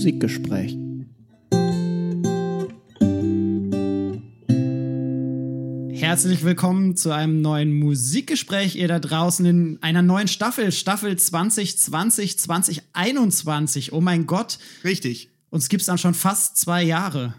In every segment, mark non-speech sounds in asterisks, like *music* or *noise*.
Musikgespräch. Herzlich willkommen zu einem neuen Musikgespräch, ihr da draußen in einer neuen Staffel, Staffel 2020, 2021. Oh mein Gott. Richtig. Uns gibt es dann schon fast zwei Jahre.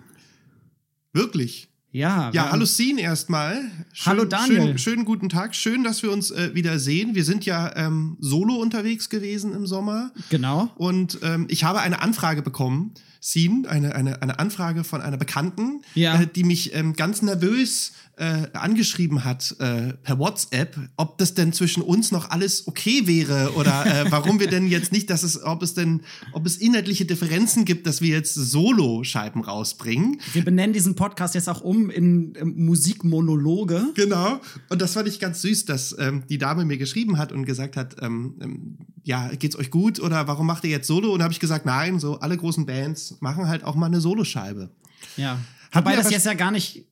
Wirklich? Ja. Ja, hallo Scene erstmal. Hallo Daniel. Schön, schönen guten Tag. Schön, dass wir uns äh, wieder sehen. Wir sind ja ähm, solo unterwegs gewesen im Sommer. Genau. Und ähm, ich habe eine Anfrage bekommen, Scene, eine, eine, eine Anfrage von einer Bekannten, Ja. äh, die mich ähm, ganz nervös äh, angeschrieben hat äh, per WhatsApp, ob das denn zwischen uns noch alles okay wäre oder äh, *laughs* warum wir denn jetzt nicht, dass es, ob es denn, ob es inhaltliche Differenzen gibt, dass wir jetzt Solo-Scheiben rausbringen. Wir benennen diesen Podcast jetzt auch um in, Musikmonologe. Genau. Und das fand ich ganz süß, dass ähm, die Dame mir geschrieben hat und gesagt hat, ähm, ähm, ja, geht's euch gut oder warum macht ihr jetzt Solo? Und da habe ich gesagt, nein, so alle großen Bands machen halt auch mal eine Soloscheibe. Ja. Hat Wobei das jetzt ja gar nicht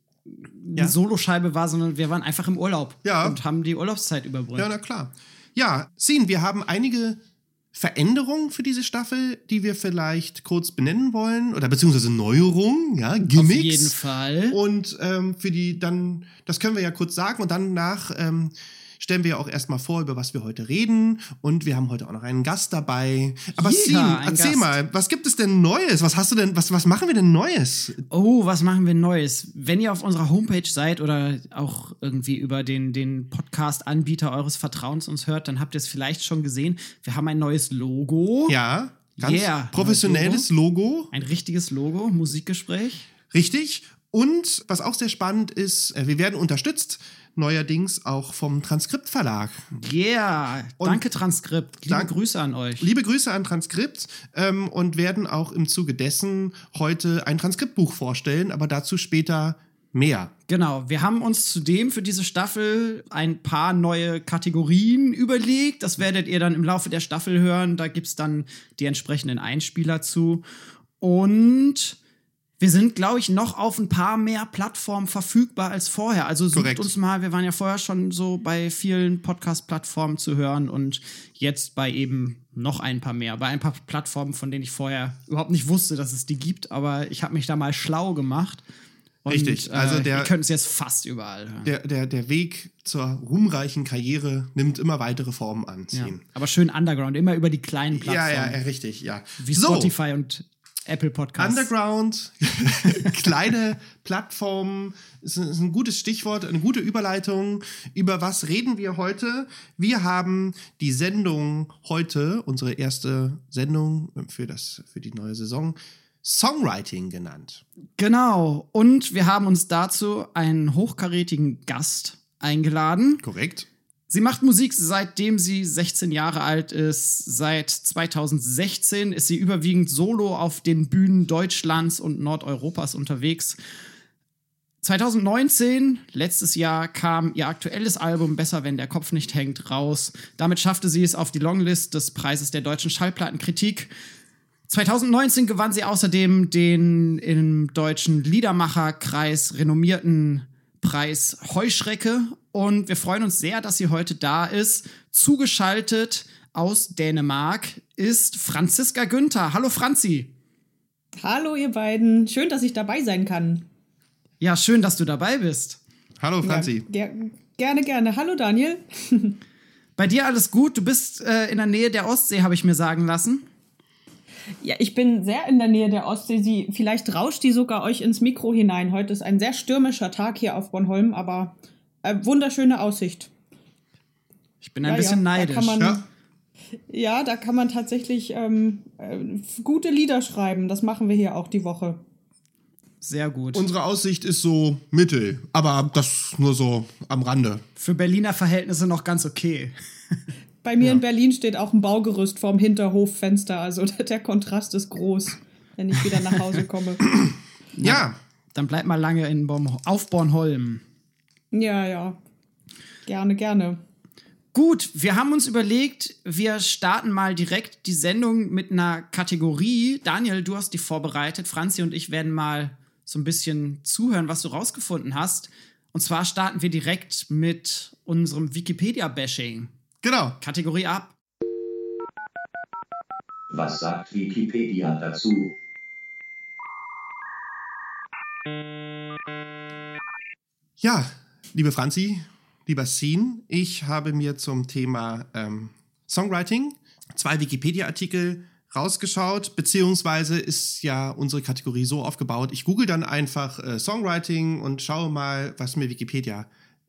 eine Ja. Soloscheibe war, sondern wir waren einfach im Urlaub Ja. und haben die Urlaubszeit überbrückt. Ja, na klar. Ja, Sin, wir haben einige Veränderungen für diese Staffel, die wir vielleicht kurz benennen wollen oder beziehungsweise Neuerungen, ja, Gimmicks. Auf jeden Fall. Und ähm, für die dann, das können wir ja kurz sagen und danach ähm, stellen wir ja auch erstmal vor, über was wir heute reden. Und wir haben heute auch noch einen Gast dabei. Aber Sim, erzähl Gast. mal, was gibt es denn Neues? Was hast du denn, was, was machen wir denn Neues? Oh, was machen wir Neues? Wenn ihr auf unserer Homepage seid oder auch irgendwie über den, den Podcast-Anbieter eures Vertrauens uns hört, dann habt ihr es vielleicht schon gesehen. Wir haben ein neues Logo. Ja, ganz Yeah, professionelles Logo. Ein richtiges Logo, Musikgespräch. Richtig. Und was auch sehr spannend ist, äh, wir werden unterstützt neuerdings auch vom Transkriptverlag. Yeah, Und- danke Transkript. Liebe Dank- Grüße an euch. Liebe Grüße an Transkript ähm, und werden auch im Zuge dessen heute ein Transkriptbuch vorstellen, aber dazu später mehr. Genau, wir haben uns zudem für diese Staffel ein paar neue Kategorien überlegt. Das werdet ihr dann im Laufe der Staffel hören. Da gibt's dann die entsprechenden Einspieler zu. Und wir sind, glaube ich, noch auf ein paar mehr Plattformen verfügbar als vorher. Also sucht Korrekt. uns mal, wir waren ja vorher schon so bei vielen Podcast-Plattformen zu hören und jetzt bei eben noch ein paar mehr. Bei ein paar Plattformen, von denen ich vorher überhaupt nicht wusste, dass es die gibt, aber ich habe mich da mal schlau gemacht. Und, Richtig, also äh, der- ihr könnt es jetzt fast überall hören. Der, der, der Weg zur ruhmreichen Karriere nimmt immer weitere Formen an. ja. Aber schön Underground, immer über die kleinen Plattformen. ja, ja, richtig, ja. Wie Spotify und Apple Podcasts. Underground, *laughs* kleine Plattformen, ist ein, ist ein gutes Stichwort, eine gute Überleitung. Über was reden wir heute? Wir haben die Sendung heute, unsere erste Sendung für, das, für die neue Saison, Songwriting genannt. Genau. Und wir haben uns dazu einen hochkarätigen Gast eingeladen. Korrekt? Sie macht Musik seitdem sie 16 Jahre alt ist. Seit 2016 ist sie überwiegend solo auf den Bühnen Deutschlands und Nordeuropas unterwegs. 2019, letztes Jahr, kam ihr aktuelles Album Besser, wenn der Kopf nicht hängt, raus. Damit schaffte sie es auf die Longlist des Preises der deutschen Schallplattenkritik. 2019 gewann sie außerdem den im deutschen Liedermacherkreis renommierten Preis Heuschrecke und wir freuen uns sehr, dass sie heute da ist. Zugeschaltet aus Dänemark ist Franziska Günther. Hallo Franzi. Hallo ihr beiden, schön, dass ich dabei sein kann. Ja, schön, dass du dabei bist. Hallo Franzi. Ja, ger gerne, gerne. Hallo Daniel. *laughs* Bei dir alles gut? Du bist äh, in der Nähe der Ostsee, habe ich mir sagen lassen. Ja, ich bin sehr in der Nähe der Ostsee. Sie, vielleicht rauscht die sogar euch ins Mikro hinein. Heute ist ein sehr stürmischer Tag hier auf Bornholm, aber äh, wunderschöne Aussicht. Ich bin ein Ja, bisschen ja, da neidisch. kann man- Ja, Ja, da kann man tatsächlich ähm, äh, gute Lieder schreiben. Das machen wir hier auch die Woche. Sehr gut. unsere Aussicht ist so mittel, aber das nur so am Rande. Für Berliner Verhältnisse noch ganz okay. *laughs* Bei mir in Berlin steht auch ein Baugerüst vorm Hinterhoffenster. Also *laughs* der Kontrast ist groß, wenn ich wieder nach Hause komme. Ja, Dann bleib mal lange in Born auf Bornholm. Ja, ja. Gerne, gerne. Gut, wir haben uns überlegt, wir starten mal direkt die Sendung mit einer Kategorie. Daniel, du hast die vorbereitet. Franzi und ich werden mal so ein bisschen zuhören, was du rausgefunden hast. Und zwar starten wir direkt mit unserem Wikipedia-Bashing. Genau. Kategorie ab. Was sagt Wikipedia dazu? Ja, liebe Franzi, lieber Scene, ich habe mir zum Thema ähm, Songwriting zwei Wikipedia-Artikel rausgeschaut, beziehungsweise ist ja unsere Kategorie so aufgebaut. Ich google dann einfach äh, Songwriting und schaue mal, was mir Wikipedia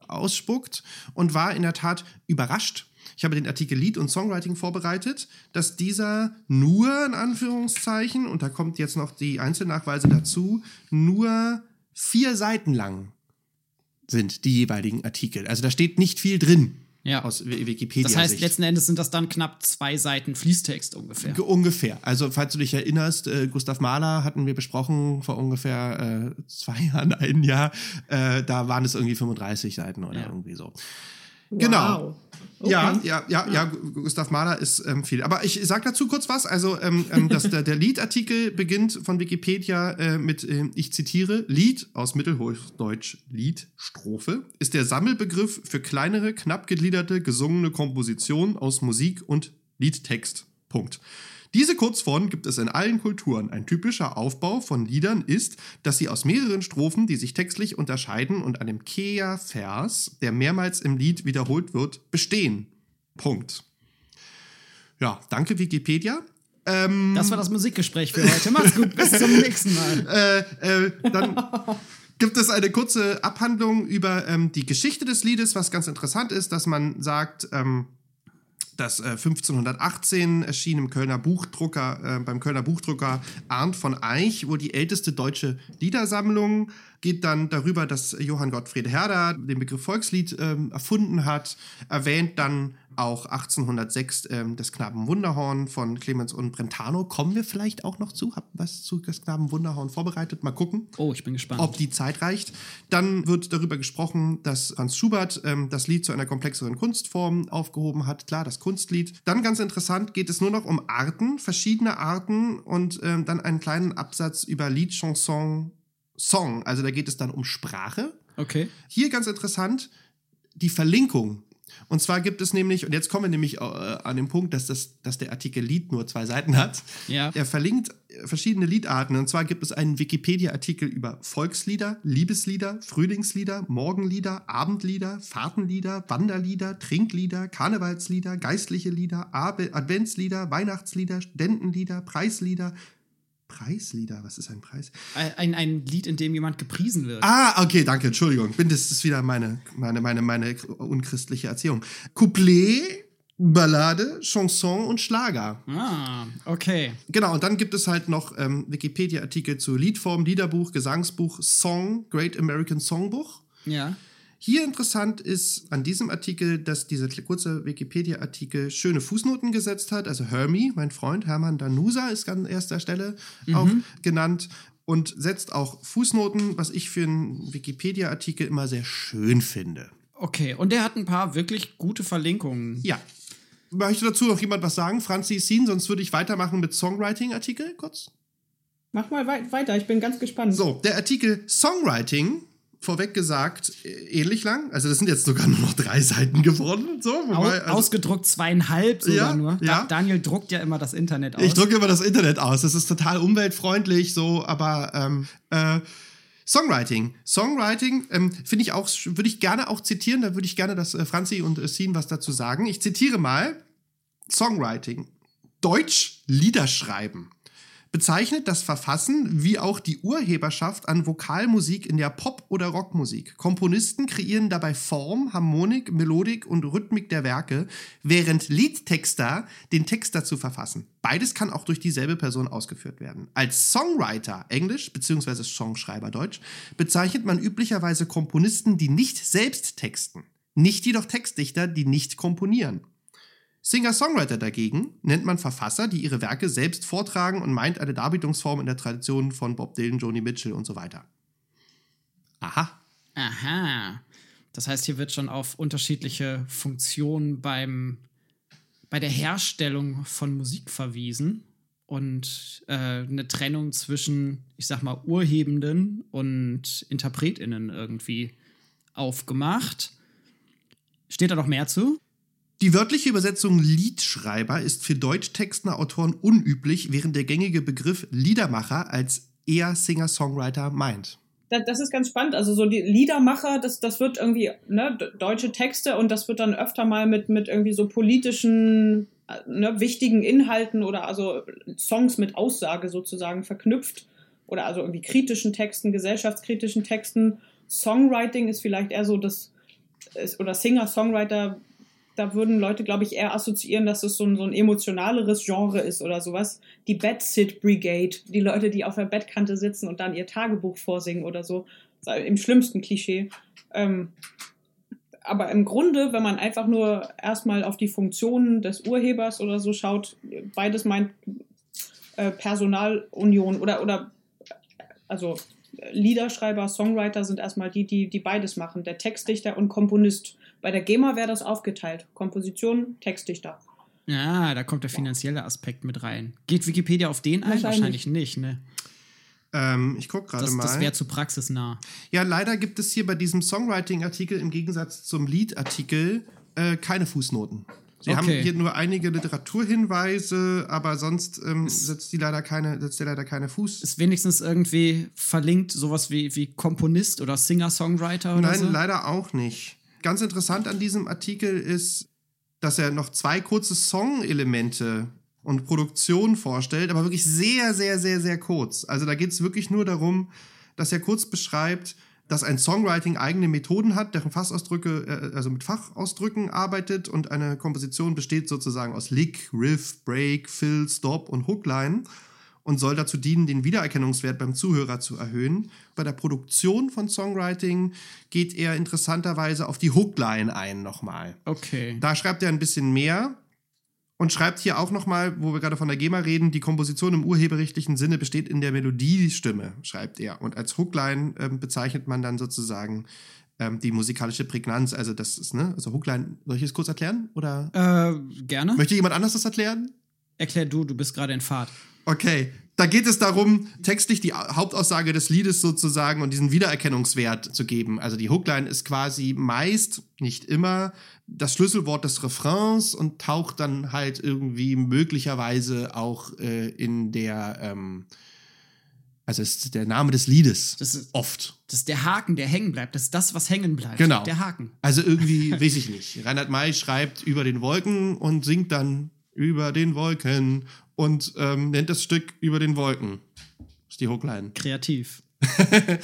ausspuckt und war in der Tat überrascht. Ich habe den Artikel Lied und Songwriting vorbereitet, dass dieser nur in Anführungszeichen, und da kommt jetzt noch die Einzelnachweise dazu, nur vier Seiten lang sind die jeweiligen Artikel. Also da steht nicht viel drin Ja. aus Wikipedia. Das heißt, Sicht. letzten Endes sind das dann knapp zwei Seiten Fließtext ungefähr. Ge- Ungefähr. Also, falls du dich erinnerst, äh, Gustav Mahler hatten wir besprochen vor ungefähr äh, zwei Jahren, ein Jahr. Äh, da waren es irgendwie 35 Seiten oder Ja. irgendwie so. Genau. Okay. Ja, ja, ja, ja, Gu- Gustav Mahler ist ähm, viel. Aber ich sag dazu kurz was. Also, ähm, ähm, das, der, der Liedartikel beginnt von Wikipedia äh, mit, ähm, ich zitiere, Lied aus Mittelhochdeutsch Lied, Strophe, ist der Sammelbegriff für kleinere, knapp gegliederte, gesungene Kompositionen aus Musik und Liedtext. Punkt. Diese Kurzform gibt es in allen Kulturen. Ein typischer Aufbau von Liedern ist, dass sie aus mehreren Strophen, die sich textlich unterscheiden und einem Kea-Vers, der mehrmals im Lied wiederholt wird, bestehen. Punkt. Ja, danke Wikipedia. Ähm, Das war das Musikgespräch für heute. Mach's gut, bis zum nächsten Mal. *laughs* äh, äh, dann gibt es eine kurze Abhandlung über ähm, die Geschichte des Liedes, was ganz interessant ist, dass man sagt, ähm, dass äh, 1518 erschien im Kölner Buchdrucker, äh, beim Kölner Buchdrucker Arndt von Eich, wohl die älteste deutsche Liedersammlung, geht dann darüber, dass Johann Gottfried Herder den Begriff Volkslied ähm, erfunden hat, erwähnt dann auch 1806 ähm, das Knaben Wunderhorn von Clemens und Brentano. Kommen wir vielleicht auch noch zu? Hab was zu das Knaben Wunderhorn vorbereitet? Mal gucken Oh, ich bin gespannt. ob die Zeit reicht. Dann wird darüber gesprochen, dass Franz Schubert ähm, das Lied zu einer komplexeren Kunstform aufgehoben hat. Klar, das Kunstlied. Dann ganz interessant geht es nur noch um Arten, verschiedene Arten und ähm, dann einen kleinen Absatz über Lied, Chanson, Song. Also da geht es dann um Sprache. Okay. Hier ganz interessant, die Verlinkung. Und zwar gibt es nämlich, und jetzt kommen wir nämlich äh, an den Punkt, dass, das, dass der Artikel Lied nur zwei Seiten hat. Ja. Er verlinkt äh, verschiedene Liedarten. Und zwar gibt es einen Wikipedia-Artikel über Volkslieder, Liebeslieder, Frühlingslieder, Morgenlieder, Abendlieder, Fahrtenlieder, Wanderlieder, Trinklieder, Karnevalslieder, geistliche Lieder, Abe- Adventslieder, Weihnachtslieder, Studentenlieder, Preislieder. Preislieder? Was ist ein Preis? Ein, ein Lied, in dem jemand gepriesen wird. Ah, okay, danke, Entschuldigung. Bin, das ist wieder meine, meine, meine, meine unchristliche Erziehung. Couplet, Ballade, Chanson und Schlager. Ah, okay. Genau, und dann gibt es halt noch ähm, Wikipedia-Artikel zu Liedform, Liederbuch, Gesangsbuch, Song, Great American Songbook. Ja. Hier interessant ist an diesem Artikel, dass dieser kurze Wikipedia-Artikel schöne Fußnoten gesetzt hat. Also Hermie, mein Freund Hermann Danusa, ist an erster Stelle auch genannt und setzt auch Fußnoten, was ich für einen Wikipedia-Artikel immer sehr schön finde. Okay, und der hat ein paar wirklich gute Verlinkungen. Ja. Möchte dazu noch jemand was sagen? Franzi Sien, sonst würde ich weitermachen mit Songwriting-Artikel kurz. Mach mal wei weiter, ich bin ganz gespannt. So, der Artikel Songwriting, vorweg gesagt, äh, ähnlich lang. Also das sind jetzt sogar nur noch drei Seiten geworden. So, wobei, also, ausgedruckt zweieinhalb sogar Ja, nur. Da ja. Daniel druckt ja immer das Internet aus. ich drücke immer das Internet aus. Das ist total umweltfreundlich, so, aber ähm, äh, Songwriting. Songwriting ähm, finde ich auch, würde ich gerne auch zitieren. Da würde ich gerne, dass äh, Franzi und äh, Sien was dazu sagen. Ich zitiere mal Songwriting. Deutsch Liederschreiben bezeichnet das Verfassen wie auch die Urheberschaft an Vokalmusik in der Pop- oder Rockmusik. Komponisten kreieren dabei Form, Harmonik, Melodik und Rhythmik der Werke, während Liedtexter den Text dazu verfassen. Beides kann auch durch dieselbe Person ausgeführt werden. Als Songwriter, Englisch bzw. Songschreiber Deutsch, bezeichnet man üblicherweise Komponisten, die nicht selbst texten, nicht jedoch Textdichter, die nicht komponieren. Singer-Songwriter dagegen nennt man Verfasser, die ihre Werke selbst vortragen und meint eine Darbietungsform in der Tradition von Bob Dylan, Joni Mitchell und so weiter. Aha. Aha. Das heißt, hier wird schon auf unterschiedliche Funktionen beim, bei der Herstellung von Musik verwiesen und äh, eine Trennung zwischen, ich sag mal, Urhebenden und InterpretInnen irgendwie aufgemacht. Steht da noch mehr zu? Die wörtliche Übersetzung Liedschreiber ist für deutschtextende Autoren unüblich, während der gängige Begriff Liedermacher als eher Singer-Songwriter meint. Das, ist ganz spannend. Also so die Liedermacher, das, das wird irgendwie ne, deutsche Texte und das wird dann öfter mal mit, mit irgendwie so politischen, äh, ne, wichtigen Inhalten oder also Songs mit Aussage sozusagen verknüpft. Oder also irgendwie kritischen Texten, gesellschaftskritischen Texten. Songwriting ist vielleicht eher so das, oder Singer-Songwriter, da würden Leute, glaube ich, eher assoziieren, dass es so ein, so ein emotionaleres Genre ist oder sowas. Die Bed-Sit Brigade, die Leute, die auf der Bettkante sitzen und dann ihr Tagebuch vorsingen oder so. Im schlimmsten Klischee. Ähm, aber im Grunde, wenn man einfach nur erstmal auf die Funktionen des Urhebers oder so schaut, beides meint äh, Personalunion oder, oder also Liederschreiber, Songwriter sind erstmal die, die, die beides machen, der Textdichter und Komponist. Bei der GEMA wäre das aufgeteilt. Komposition, Textdichter. Ja, da kommt der finanzielle Aspekt mit rein. Geht Wikipedia auf den ein? Wahrscheinlich. Wahrscheinlich nicht, ne? Ähm, ich gucke gerade Das, mal. das wäre zu praxisnah. Ja, leider gibt es hier bei diesem Songwriting-Artikel im Gegensatz zum Lied-Artikel äh, keine Fußnoten. Sie Okay. haben hier nur einige Literaturhinweise, aber sonst ähm, setzt, die leider keine, setzt der leider keine Fuß. Ist wenigstens irgendwie verlinkt, sowas wie, wie Komponist oder Singer-Songwriter oder Nein, so? leider auch nicht. Ganz interessant an diesem Artikel ist, dass er noch zwei kurze Song-Elemente und Produktion vorstellt, aber wirklich sehr, sehr, sehr, sehr kurz. Also da geht es wirklich nur darum, dass er kurz beschreibt, dass ein Songwriting eigene Methoden hat, deren Fassausdrücke, äh, also mit Fachausdrücken arbeitet und eine Komposition besteht sozusagen aus Lick, Riff, Break, Fill, Stop und Hookline und soll dazu dienen, den Wiedererkennungswert beim Zuhörer zu erhöhen. Bei der Produktion von Songwriting geht er interessanterweise auf die Hookline ein nochmal. Okay. Da schreibt er ein bisschen mehr und schreibt hier auch nochmal, wo wir gerade von der GEMA reden, die Komposition im urheberrechtlichen Sinne besteht in der Melodiestimme, schreibt er. Und als Hookline ähm, bezeichnet man dann sozusagen ähm, die musikalische Prägnanz. Also das ist, ne, also Hookline, soll ich es kurz erklären? Oder Äh, gerne. möchte jemand anders das erklären? Erklär du, du bist gerade in Fahrt. Okay, da geht es darum, textlich die Hauptaussage des Liedes sozusagen und diesen Wiedererkennungswert zu geben. Also die Hookline ist quasi meist, nicht immer, das Schlüsselwort des Refrains und taucht dann halt irgendwie möglicherweise auch äh, in der, ähm, also ist der Name des Liedes. Das ist- oft. Das ist der Haken, der hängen bleibt. Das ist das, was hängen bleibt. Genau. Der Haken. Also irgendwie, weiß ich nicht. Reinhard May schreibt über den Wolken und singt dann über den Wolken und ähm, nennt das Stück über den Wolken. Das ist die Hookline. Kreativ. *laughs*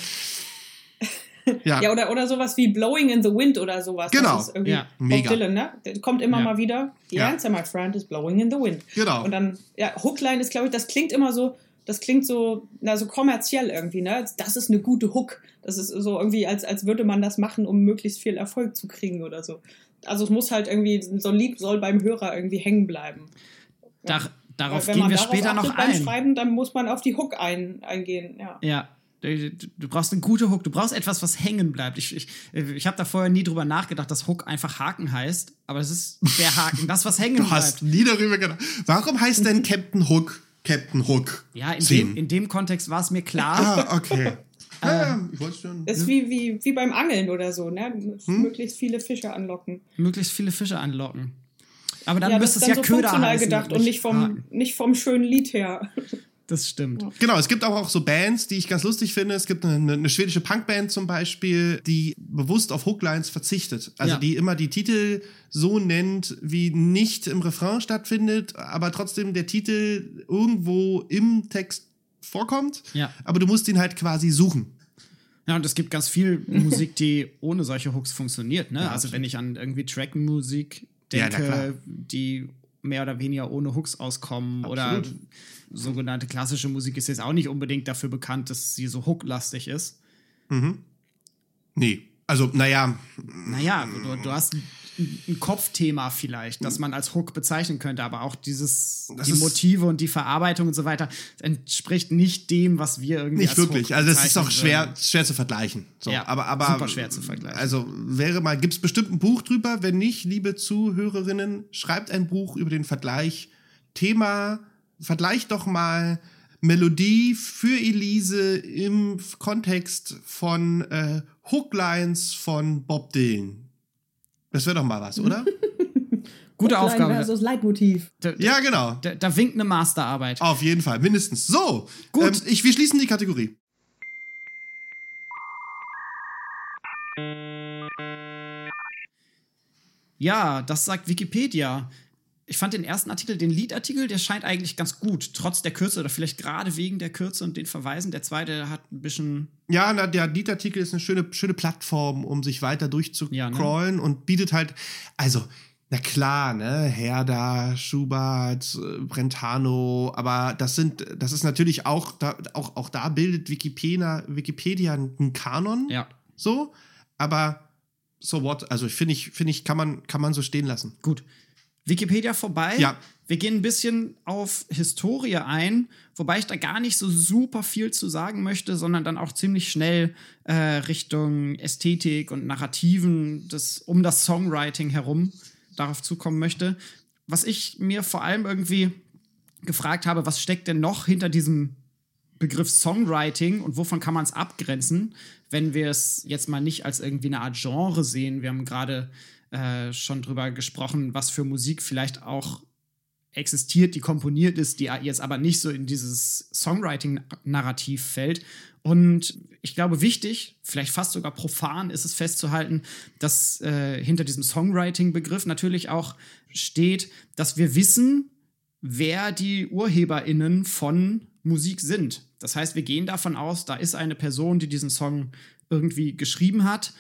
Ja, Ja, oder, oder sowas wie Blowing in the Wind oder sowas. Genau. Das ist irgendwie Ja. Bob Mega. Dylan, ne? Der kommt immer Ja. mal wieder. The Ja. answer, my friend, is blowing in the wind. Genau. Und dann, ja, Hookline ist, glaube ich, das klingt immer so, das klingt so, na, so kommerziell irgendwie, ne? Das ist eine gute Hook. Das ist so irgendwie, als, als würde man das machen, um möglichst viel Erfolg zu kriegen oder so. Also es muss halt irgendwie, so ein Lied soll beim Hörer irgendwie hängen bleiben. Dar darauf Wenn gehen man wir darauf später noch beim ein. Schreiben, dann muss man auf die Hook ein, eingehen, ja. Ja. Du, brauchst eine gute Hook. Du brauchst etwas, was hängen bleibt. Ich, ich, ich habe da vorher nie drüber nachgedacht, dass Hook einfach Haken heißt. Aber das ist der Haken, das, was hängen *laughs* du hast bleibt. nie darüber gedacht. Warum heißt denn Captain Hook Captain Hook? Ja, in dem, in dem Kontext war es mir klar. Ah, okay. *laughs* ja, ja, ich wollte schon. Das ist wie, wie, wie beim Angeln oder so, ne? Hm? Möglichst viele Fische anlocken. möglichst viele Fische anlocken. Aber dann ja, müsste es ja so Köder funktional heißen gedacht und nicht vom, Haken. nicht vom schönen Lied her. *laughs* Das stimmt. Genau, es gibt aber auch so Bands, die ich ganz lustig finde. Es gibt eine, eine schwedische Punkband zum Beispiel, die bewusst auf Hooklines verzichtet. Also Ja. die immer die Titel so nennt, wie nicht im Refrain stattfindet, aber trotzdem der Titel irgendwo im Text vorkommt. Ja. Aber du musst ihn halt quasi suchen. Ja, und es gibt ganz viel *laughs* Musik, die ohne solche Hooks funktioniert. Ne? also wenn ich an irgendwie Trackmusik Ja, denke, die mehr oder weniger ohne Hooks auskommen oder Absolut. sogenannte klassische Musik ist jetzt auch nicht unbedingt dafür bekannt, dass sie so hooklastig ist. Nee. Also, naja, Naja, du, du hast ein, Kopfthema vielleicht, das man als Hook bezeichnen könnte, aber auch dieses, Das die Motive und die Verarbeitung und so weiter entspricht nicht dem, was wir irgendwie nicht wirklich. Also das ist auch bezeichnen schwer, schwer zu vergleichen. So, Ja, aber, aber, super schwer zu vergleichen. Also wäre mal, gibt es bestimmt ein Buch drüber? Wenn nicht, liebe Zuhörerinnen, schreibt ein Buch über den Vergleich. Thema, vergleicht doch mal Melodie für Elise im Kontext von äh, Hooklines von Bob Dylan. Das wäre doch mal was, oder? *laughs* Gute Hookline Aufgabe. versus Leitmotiv. Da, Ja, genau. da, da winkt eine Masterarbeit. Auf jeden Fall, mindestens. So, Gut. Ähm, ich, wir schließen die Kategorie. Ja, das sagt Wikipedia. Ich fand den ersten Artikel, den Liedartikel, der scheint eigentlich ganz gut, trotz der Kürze oder vielleicht gerade wegen der Kürze und den Verweisen. Der zweite hat ein bisschen. Ja, na, der Liedartikel ist eine schöne, schöne Plattform, um sich weiter durchzucrollen und bietet halt, also, na klar, ne, Herder, Schubert, äh, Brentano, aber das sind, das ist natürlich auch, da, auch, auch da bildet Wikipedia, Wikipedia einen Kanon, Ja, so, aber so what, also finde ich, finde ich, kann man, kann man so stehen lassen. gut. Wikipedia vorbei. Ja. Wir gehen ein bisschen auf Historie ein, wobei ich da gar nicht so super viel zu sagen möchte, sondern dann auch ziemlich schnell äh, Richtung Ästhetik und Narrativen des, um das Songwriting herum darauf zukommen möchte. Was ich mir vor allem irgendwie gefragt habe, was steckt denn noch hinter diesem Begriff Songwriting und wovon kann man es abgrenzen, wenn wir es jetzt mal nicht als irgendwie eine Art Genre sehen. Wir haben gerade äh, schon drüber gesprochen, was für Musik vielleicht auch existiert, die komponiert ist, die jetzt aber nicht so in dieses Songwriting-Narrativ fällt. Und ich glaube, wichtig, vielleicht fast sogar profan, ist es festzuhalten, dass äh, hinter diesem Songwriting-Begriff natürlich auch steht, dass wir wissen, wer die UrheberInnen von Musik sind. Das heißt, wir gehen davon aus, da ist eine Person, die diesen Song irgendwie geschrieben hat.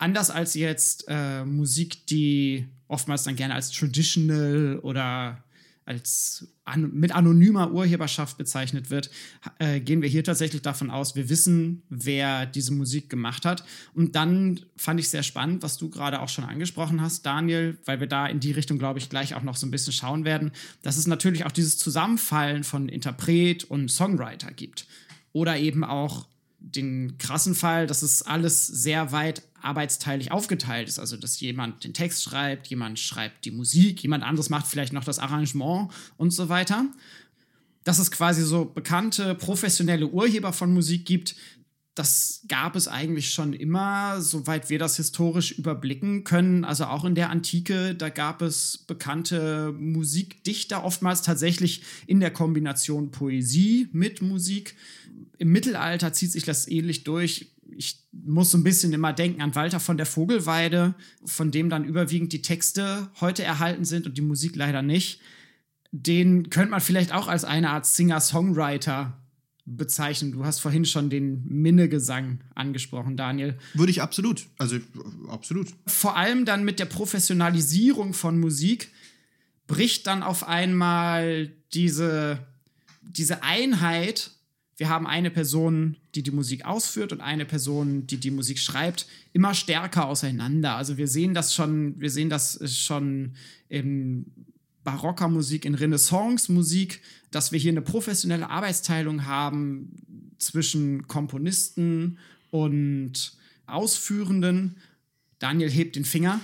Anders als jetzt äh, Musik, die oftmals dann gerne als traditional oder als an, mit anonymer Urheberschaft bezeichnet wird, äh, gehen wir hier tatsächlich davon aus, wir wissen, wer diese Musik gemacht hat. Und dann fand ich sehr spannend, was du gerade auch schon angesprochen hast, Daniel, weil wir da in die Richtung, glaube ich, gleich auch noch so ein bisschen schauen werden, dass es natürlich auch dieses Zusammenfallen von Interpret und Songwriter gibt. Oder eben auch den krassen Fall, dass es alles sehr weit arbeitsteilig aufgeteilt ist. Also, dass jemand den Text schreibt, jemand schreibt die Musik, jemand anderes macht vielleicht noch das Arrangement und so weiter. Dass es quasi so bekannte professionelle Urheber von Musik gibt, das gab es eigentlich schon immer, soweit wir das historisch überblicken können. Also auch in der Antike, da gab es bekannte Musikdichter, oftmals tatsächlich in der Kombination Poesie mit Musik. Im Mittelalter zieht sich das ähnlich durch. Ich muss so ein bisschen immer denken an Walter von der Vogelweide, von dem dann überwiegend die Texte heute erhalten sind und die Musik leider nicht. Den könnte man vielleicht auch als eine Art Singer-Songwriter bezeichnen. Du hast vorhin schon den Minnegesang angesprochen, Daniel. Würde ich absolut, also absolut. Vor allem dann mit der Professionalisierung von Musik bricht dann auf einmal diese, diese Einheit. Wir haben eine Person, die die Musik ausführt und eine Person, die die Musik schreibt, immer stärker auseinander. Also wir sehen das schon, wir sehen das schon im barocker Musik, in Renaissance-Musik, dass wir hier eine professionelle Arbeitsteilung haben zwischen Komponisten und Ausführenden. Daniel hebt den Finger.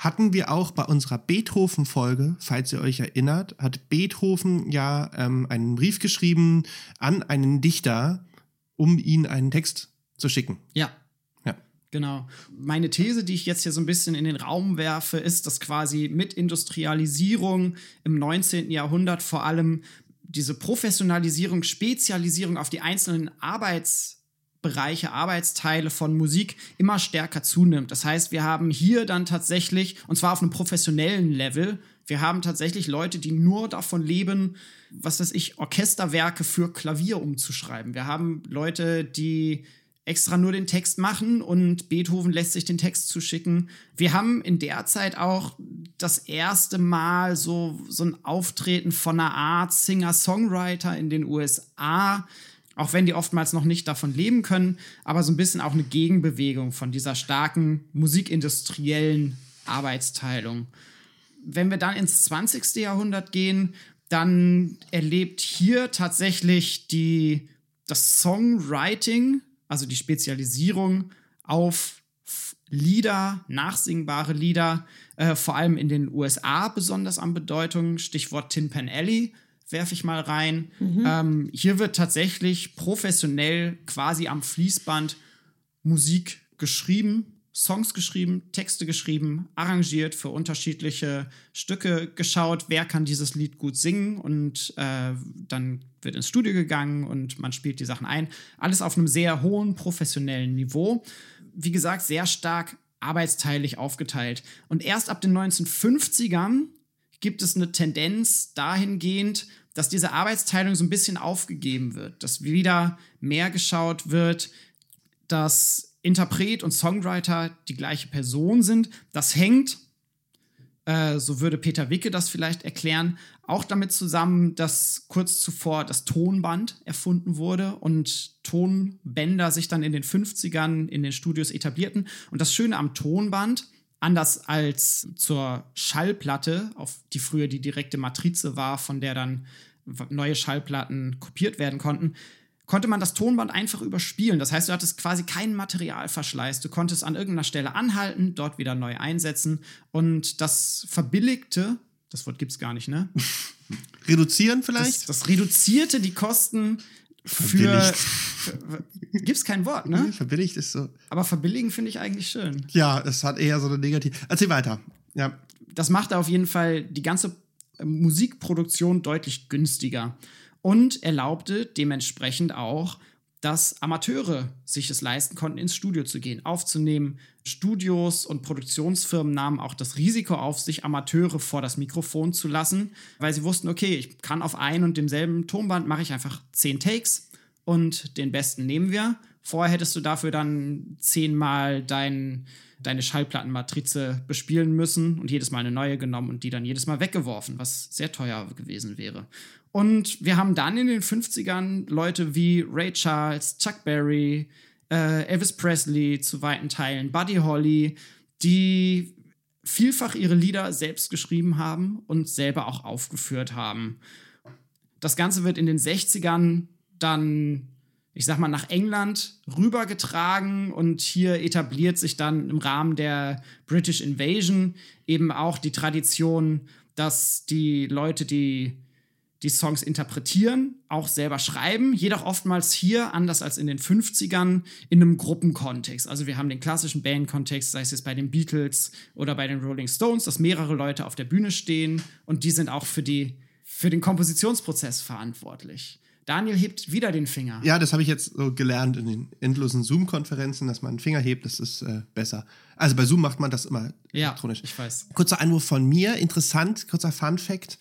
Hatten wir auch bei unserer Beethoven-Folge, falls ihr euch erinnert, hat Beethoven ja ähm, einen Brief geschrieben an einen Dichter, um ihn einen Text zu schicken. Ja, Ja. Genau. Meine These, die ich jetzt hier so ein bisschen in den Raum werfe, ist, dass quasi mit Industrialisierung im 19. Jahrhundert vor allem diese Professionalisierung, Spezialisierung auf die einzelnen Arbeitsbereiche, Arbeitsteile von Musik immer stärker zunimmt. Das heißt, wir haben hier dann tatsächlich, und zwar auf einem professionellen Level, wir haben tatsächlich Leute, die nur davon leben, was weiß ich, Orchesterwerke für Klavier umzuschreiben. Wir haben Leute, die extra nur den Text machen und Beethoven lässt sich den Text zuschicken. Wir haben in der Zeit auch das erste Mal so, so ein Auftreten von einer Art Singer-Songwriter in den USA, auch wenn die oftmals noch nicht davon leben können, aber so ein bisschen auch eine Gegenbewegung von dieser starken musikindustriellen Arbeitsteilung. Wenn wir dann ins 20. Jahrhundert gehen, dann erlebt hier tatsächlich die, das Songwriting, also die Spezialisierung auf Lieder, nachsingbare Lieder, äh, vor allem in den USA besonders an Bedeutung. Stichwort Tin Pan Alley werfe ich mal rein. Ähm, hier wird tatsächlich professionell quasi am Fließband Musik geschrieben Songs geschrieben, Texte geschrieben, arrangiert für unterschiedliche Stücke, geschaut, wer kann dieses Lied gut singen und äh, dann wird ins Studio gegangen und man spielt die Sachen ein. Alles auf einem sehr hohen professionellen Niveau. Wie gesagt, sehr stark arbeitsteilig aufgeteilt. Und erst ab den 1950ern gibt es eine Tendenz dahingehend, dass diese Arbeitsteilung so ein bisschen aufgegeben wird, dass wieder mehr geschaut wird, dass Interpret und Songwriter die gleiche Person sind. Das hängt, äh, so würde Peter Wicke das vielleicht erklären, auch damit zusammen, dass kurz zuvor das Tonband erfunden wurde und Tonbänder sich dann in den 50ern in den Studios etablierten. Und das Schöne am Tonband, anders als zur Schallplatte, auf die früher die direkte Matrize war, von der dann neue Schallplatten kopiert werden konnten, konnte man das Tonband einfach überspielen. Das heißt, du hattest quasi keinen Materialverschleiß. Du konntest an irgendeiner Stelle anhalten, dort wieder neu einsetzen. Und das verbilligte, das Wort gibt es gar nicht, ne? *laughs* Reduzieren vielleicht? Das, das reduzierte die Kosten für. für Gibt es kein Wort, ne? Verbilligt ist so. Aber verbilligen finde ich eigentlich schön. Ja, es hat eher so eine negative. Erzähl weiter. Ja. Das macht auf jeden Fall die ganze Musikproduktion deutlich günstiger und erlaubte dementsprechend auch, dass Amateure sich es leisten konnten, ins Studio zu gehen, aufzunehmen. Studios und Produktionsfirmen nahmen auch das Risiko auf sich, Amateure vor das Mikrofon zu lassen, weil sie wussten, okay, ich kann auf ein und demselben Tonband mache ich einfach zehn Takes und den besten nehmen wir. Vorher hättest du dafür dann zehnmal dein, deine Schallplattenmatrize bespielen müssen und jedes Mal eine neue genommen und die dann jedes Mal weggeworfen, was sehr teuer gewesen wäre. Und wir haben dann in den 50ern Leute wie Ray Charles, Chuck Berry, äh, Elvis Presley zu weiten Teilen, Buddy Holly, die vielfach ihre Lieder selbst geschrieben haben und selber auch aufgeführt haben. Das Ganze wird in den 60ern dann, ich sag mal, nach England rübergetragen und hier etabliert sich dann im Rahmen der British Invasion eben auch die Tradition, dass die Leute, die die Songs interpretieren, auch selber schreiben, jedoch oftmals hier, anders als in den 50ern, in einem Gruppenkontext. Also wir haben den klassischen Bandkontext, sei es jetzt bei den Beatles oder bei den Rolling Stones, dass mehrere Leute auf der Bühne stehen und die sind auch für, die, für den Kompositionsprozess verantwortlich. Daniel hebt wieder den Finger. Ja, das habe ich jetzt so gelernt in den endlosen Zoom-Konferenzen, dass man einen Finger hebt, das ist äh, besser. Also bei Zoom macht man das immer ja, elektronisch. Ich weiß. Kurzer Einwurf von mir, interessant, kurzer Fun-Fact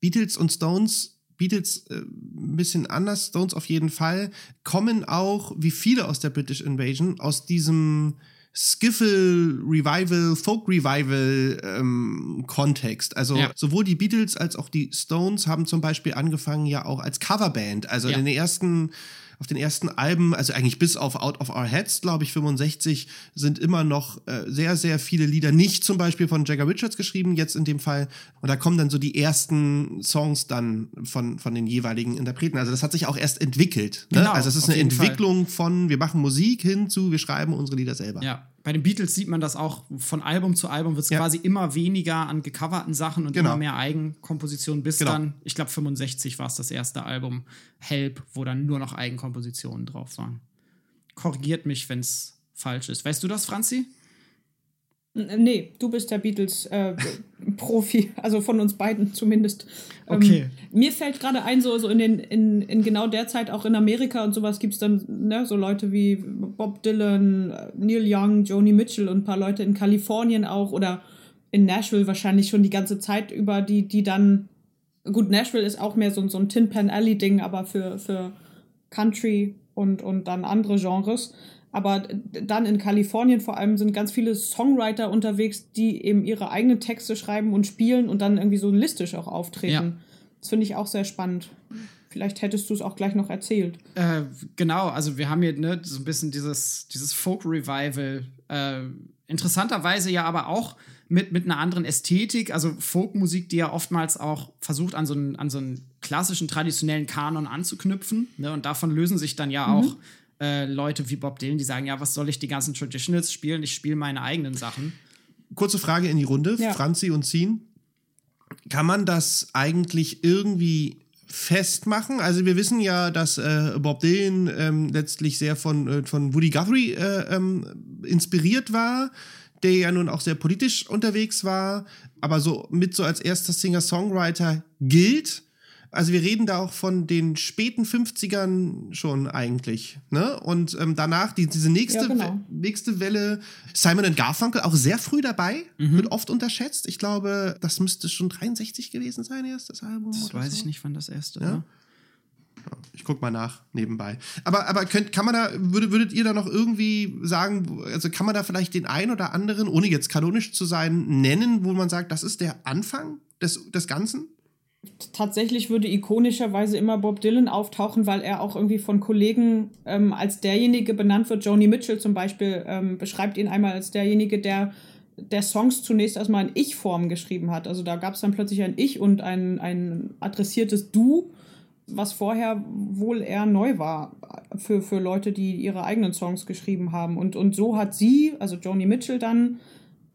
Beatles und Stones Beatles äh, ein bisschen anders, Stones auf jeden Fall, kommen auch, wie viele aus der British Invasion, aus diesem Skiffle Revival, Folk Revival ähm, Kontext. Also ja. sowohl die Beatles als auch die Stones haben zum Beispiel angefangen ja auch als Coverband. Also ja. in den ersten auf den ersten Alben, also eigentlich bis auf Out of Our Heads, glaube ich, 65, sind immer noch äh, sehr, sehr viele Lieder nicht zum Beispiel von Jagger Richards geschrieben, jetzt in dem Fall. Und da kommen dann so die ersten Songs dann von, von den jeweiligen Interpreten. Also das hat sich auch erst entwickelt. Ne? Genau, also es ist eine Entwicklung Fall. von, wir machen Musik hin zu, wir schreiben unsere Lieder selber. Ja, bei den Beatles sieht man das auch von Album zu Album wird es ja. quasi immer weniger an gecoverten Sachen und genau. immer mehr Eigenkompositionen, bis genau. dann, ich glaube 65 war es das erste Album, Help, wo dann nur noch Eigenkompositionen drauf waren. Korrigiert mich, wenn es falsch ist. Weißt du das, Franzi? Nee, du bist der Beatles-Profi, äh, *laughs* also von uns beiden zumindest. Ähm, okay. Ähm, mir fällt gerade ein, so, so in, den, in, in genau der Zeit, auch in Amerika und sowas, gibt es dann ne, so Leute wie Bob Dylan, Neil Young, Joni Mitchell und ein paar Leute in Kalifornien auch oder in Nashville wahrscheinlich schon die ganze Zeit über, die, die dann, gut, Nashville ist auch mehr so, so ein Tin Pan Alley-Ding, aber für, für Country und, und dann andere Genres aber dann in Kalifornien vor allem sind ganz viele Songwriter unterwegs, die eben ihre eigenen Texte schreiben und spielen und dann irgendwie so listisch auch auftreten. Ja. Das finde ich auch sehr spannend. Vielleicht hättest du es auch gleich noch erzählt. Äh, genau, also wir haben hier ne, so ein bisschen dieses, dieses Folk-Revival. Äh, interessanterweise ja aber auch mit, mit einer anderen Ästhetik, also Folkmusik, die ja oftmals auch versucht, an so einen, an so einen klassischen, traditionellen Kanon anzuknüpfen. Ne? Und davon lösen sich dann ja mhm. Äh, Leute wie Bob Dylan, die sagen, ja, was soll ich die ganzen Traditionals spielen? Ich spiele meine eigenen Sachen. Kurze Frage in die Runde, ja. Franzi und Zin. Kann man das eigentlich irgendwie festmachen? Also wir wissen ja, dass äh, Bob Dylan ähm, letztlich sehr von, äh, von Woody Guthrie äh, ähm, inspiriert war, der ja nun auch sehr politisch unterwegs war, aber so mit so als erster Singer-Songwriter gilt. Also wir reden da auch von den späten 50ern schon eigentlich. Ne? Und ähm, danach die, diese nächste, Ja, genau. Nächste Welle, Simon Garfunkel auch sehr früh dabei, Mhm. wird oft unterschätzt. Ich glaube, das müsste schon 63 gewesen sein, erst das Album. Das weiß so. ich nicht, wann das erste Ja? war. Ich guck mal nach nebenbei. Aber, aber könnt, kann man da, würdet, würdet ihr da noch irgendwie sagen, also kann man da vielleicht den einen oder anderen, ohne jetzt kanonisch zu sein, nennen, wo man sagt, das ist der Anfang des, des Ganzen? Tatsächlich würde ikonischerweise immer Bob Dylan auftauchen, weil er auch irgendwie von Kollegen ähm, als derjenige benannt wird. Joni Mitchell zum Beispiel ähm, beschreibt ihn einmal als derjenige, der der Songs zunächst erstmal in Ich-Form geschrieben hat. Also da gab es dann plötzlich ein Ich und ein, ein adressiertes Du, was vorher wohl eher neu war für, für Leute, die ihre eigenen Songs geschrieben haben. Und, und so hat sie, also Joni Mitchell, dann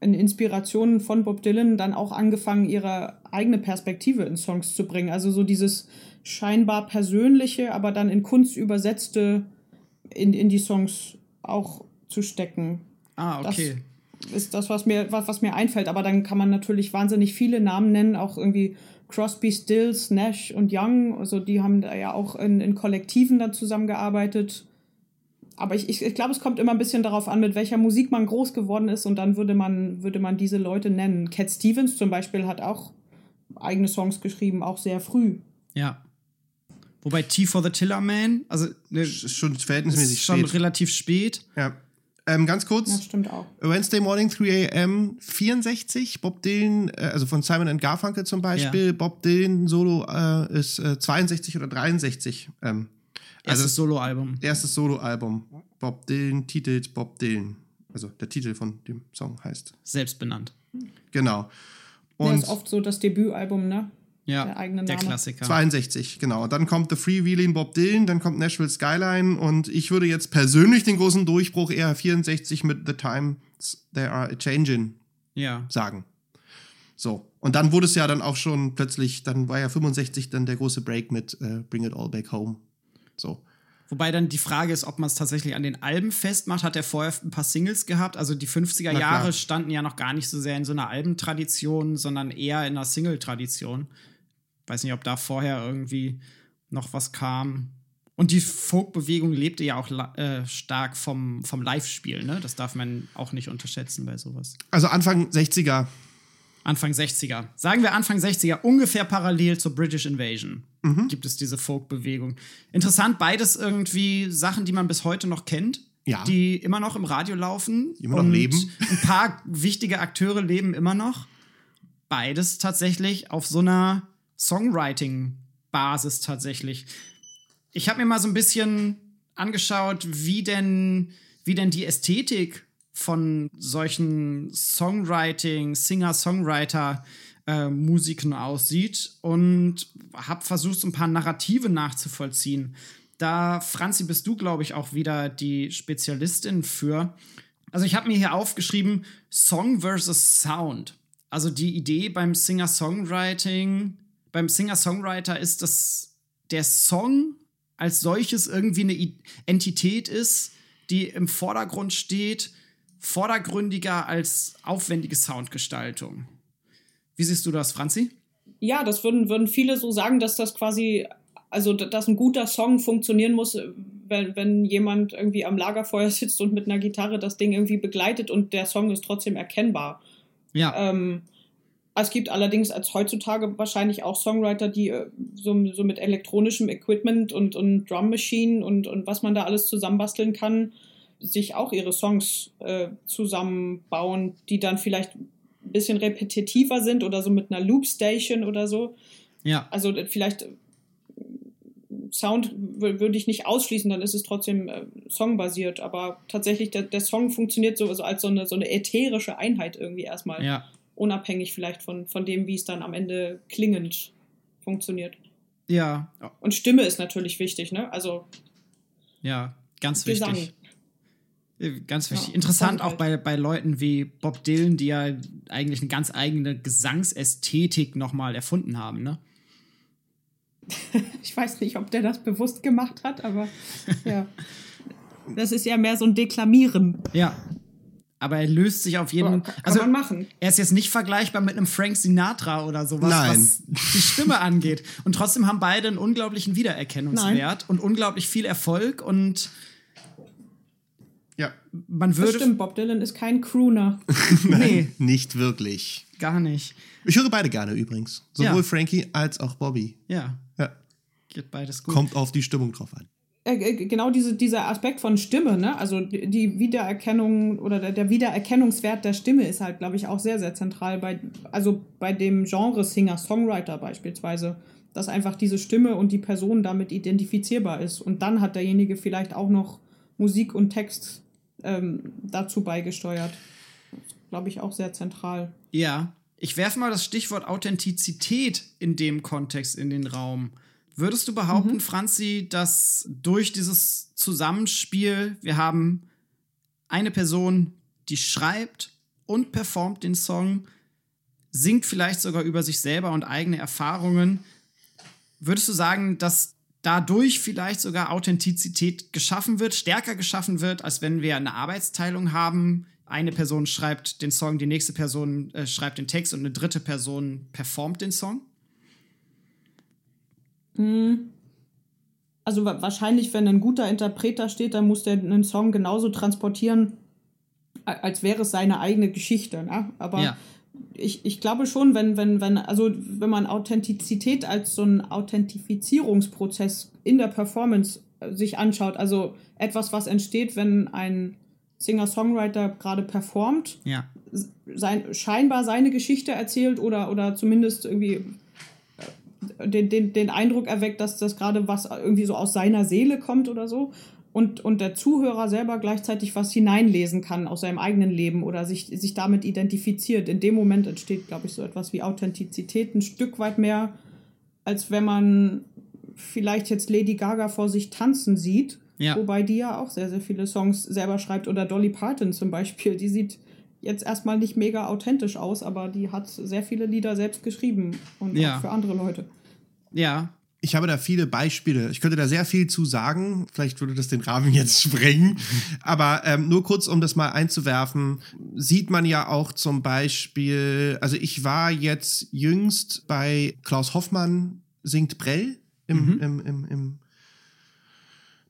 in Inspirationen von Bob Dylan dann auch angefangen, ihre eigene Perspektive in Songs zu bringen. Also so dieses scheinbar persönliche, aber dann in Kunst übersetzte in, in die Songs auch zu stecken. Ah, okay. Ist das, was mir, was, was mir einfällt. Aber dann kann man natürlich wahnsinnig viele Namen nennen, auch irgendwie Crosby, Stills, Nash und Young. Also die haben da ja auch in, in Kollektiven dann zusammengearbeitet. Aber ich, ich, ich glaube, es kommt immer ein bisschen darauf an, mit welcher Musik man groß geworden ist und dann würde man, würde man diese Leute nennen. Cat Stevens zum Beispiel hat auch eigene Songs geschrieben, auch sehr früh. Ja. Wobei T for the Tiller Man, also ne, Ist schon ist verhältnismäßig schon spät. relativ spät. Ja. Ähm, ganz kurz, Das stimmt auch. Wednesday Morning 3 a.m. 64, Bob Dylan, äh, also von Simon and Garfunkel zum Beispiel, Bob Dylan Solo äh, ist äh, 62 oder 63. Ähm, also Erstes Soloalbum. erstes Soloalbum. Bob Dylan titelt Bob Dylan. Also der Titel von dem Song heißt. Selbst benannt. Genau. Der Und ist oft so das Debütalbum, ne? Ja, Der eigene der Name. Klassiker. 62, genau. Dann kommt The Freewheeling Bob Dylan, dann kommt Nashville Skyline und ich würde jetzt persönlich den großen Durchbruch eher 64 mit The Times They Are a Changin' Ja. sagen. So. Und dann wurde es ja dann auch schon plötzlich, dann war ja 65 dann der große Break mit äh, Bring It All Back Home. So. Wobei dann die Frage ist, ob man es tatsächlich an den Alben festmacht. Hat er vorher ein paar Singles gehabt? Also die 50er Na klar. Jahre standen ja noch gar nicht so sehr in so einer Albentradition, sondern eher in einer Single-Tradition. Weiß nicht, ob da vorher irgendwie noch was kam. Und die Folk-Bewegung lebte ja auch äh, stark vom, vom Live-Spiel, ne? Das darf man auch nicht unterschätzen bei sowas. Also Anfang 60er. Anfang 60er. Sagen wir Anfang 60er, ungefähr parallel zur British Invasion gibt es diese Folk-Bewegung. Interessant, beides irgendwie Sachen, die man bis heute noch kennt, Ja. die immer noch im Radio laufen. Immer noch leben. Ein paar wichtige Akteure leben immer noch. Beides tatsächlich auf so einer Songwriting-Basis tatsächlich. Ich habe mir mal so ein bisschen angeschaut, wie denn, wie denn die Ästhetik von solchen Songwriting, Singer-Songwriter äh, Musiken aussieht und habe versucht, so ein paar Narrative nachzuvollziehen. Da, Franzi, bist du, glaube ich, auch wieder die Spezialistin für. Also ich habe mir hier aufgeschrieben, Song versus Sound. Also die Idee beim Singer-Songwriting, beim Singer-Songwriter ist, dass der Song als solches irgendwie eine Entität ist, die im Vordergrund steht, vordergründiger als aufwendige Soundgestaltung. Wie siehst du das, Franzi? Ja, das würden, würden viele so sagen, dass das quasi, also dass ein guter Song funktionieren muss, wenn, wenn jemand irgendwie am Lagerfeuer *laughs* sitzt und mit einer Gitarre das Ding irgendwie begleitet und der Song ist trotzdem erkennbar. Ja, Ähm, es gibt allerdings als heutzutage wahrscheinlich auch Songwriter, die äh, so, so mit elektronischem Equipment und, und Drum Machine und, und was man da alles zusammenbasteln kann, sich auch ihre Songs äh, zusammenbauen, die dann vielleicht ein bisschen repetitiver sind oder so mit einer Loopstation oder so. ja, Also äh, vielleicht äh, Sound wür- würde ich nicht ausschließen, dann ist es trotzdem äh, songbasiert, aber tatsächlich der, der Song funktioniert so, so als so eine, so eine ätherische Einheit irgendwie erstmal ja, unabhängig vielleicht von, von dem, wie es dann am Ende klingend funktioniert. ja, Und Stimme ist natürlich wichtig, ne? Also ja, ganz Gesang. wichtig. Äh, Ganz wichtig. Ja, Interessant auch bei, bei Leuten wie Bob Dylan, die ja eigentlich eine ganz eigene Gesangsästhetik nochmal erfunden haben, ne? *laughs* Ich weiß nicht, ob der das bewusst gemacht hat, aber *laughs* ja. Das ist ja mehr so ein Deklamieren. Ja, aber er löst sich auf jeden Fall. kann Also man machen. er ist jetzt nicht vergleichbar mit einem Frank Sinatra oder sowas, Nein. was die Stimme *laughs* angeht. Und trotzdem haben beide einen unglaublichen Wiedererkennungswert und unglaublich viel Erfolg und Ja. man Das würde. stimmt, Bob Dylan ist kein Crooner. *laughs* Nee, Nicht wirklich. gar nicht. Ich höre beide gerne übrigens. Sowohl Ja. Frankie als auch Bobby. Ja, Ja. geht beides gut. Kommt auf die Stimmung drauf an. Äh, äh, genau diese, dieser Aspekt von Stimme, ne? Also die die Wiedererkennung oder der, der Wiedererkennungswert der Stimme ist halt, glaube ich, auch sehr, sehr zentral bei, also bei dem Genre Singer-Songwriter beispielsweise, dass einfach diese Stimme und die Person damit identifizierbar ist. Und dann hat derjenige vielleicht auch noch Musik und Text ähm, dazu beigesteuert. Glaube ich auch sehr zentral. Ja, ich werfe mal das Stichwort Authentizität in dem Kontext in den Raum. Würdest du behaupten, Franzi, dass durch dieses Zusammenspiel, wir haben eine Person, die schreibt und performt den Song, singt vielleicht sogar über sich selber und eigene Erfahrungen. Würdest du sagen, dass dadurch vielleicht sogar Authentizität geschaffen wird, stärker geschaffen wird, als wenn wir eine Arbeitsteilung haben? Eine Person schreibt den Song, die nächste Person äh, schreibt den Text und eine dritte Person performt den Song? Also wa- wahrscheinlich, wenn ein guter Interpret da steht, dann muss der einen Song genauso transportieren, als wäre es seine eigene Geschichte. Ne? Aber Ja. Ich, ich glaube schon, wenn, wenn, wenn, also wenn man Authentizität als so einen Authentifizierungsprozess in der Performance äh, sich anschaut, also etwas, was entsteht, wenn ein Singer-Songwriter gerade performt, Ja. sein, scheinbar seine Geschichte erzählt oder, oder zumindest irgendwie äh, den, den, den Eindruck erweckt, dass das gerade was irgendwie so aus seiner Seele kommt oder so. Und, und der Zuhörer selber gleichzeitig was hineinlesen kann aus seinem eigenen Leben oder sich, sich damit identifiziert. In dem Moment entsteht, glaube ich, so etwas wie Authentizität ein Stück weit mehr, als wenn man vielleicht jetzt Lady Gaga vor sich tanzen sieht. Ja. Wobei die ja auch sehr, sehr viele Songs selber schreibt. Oder Dolly Parton zum Beispiel. Die sieht jetzt erstmal nicht mega authentisch aus, aber die hat sehr viele Lieder selbst geschrieben und Ja. auch für andere Leute. Ja. Ich habe da viele Beispiele. Ich könnte da sehr viel zu sagen. Vielleicht würde das den Rahmen jetzt *laughs* sprengen. Aber ähm, nur kurz, um das mal einzuwerfen, sieht man ja auch zum Beispiel, also ich war jetzt jüngst bei Klaus Hoffmann singt Brell im, im, im, im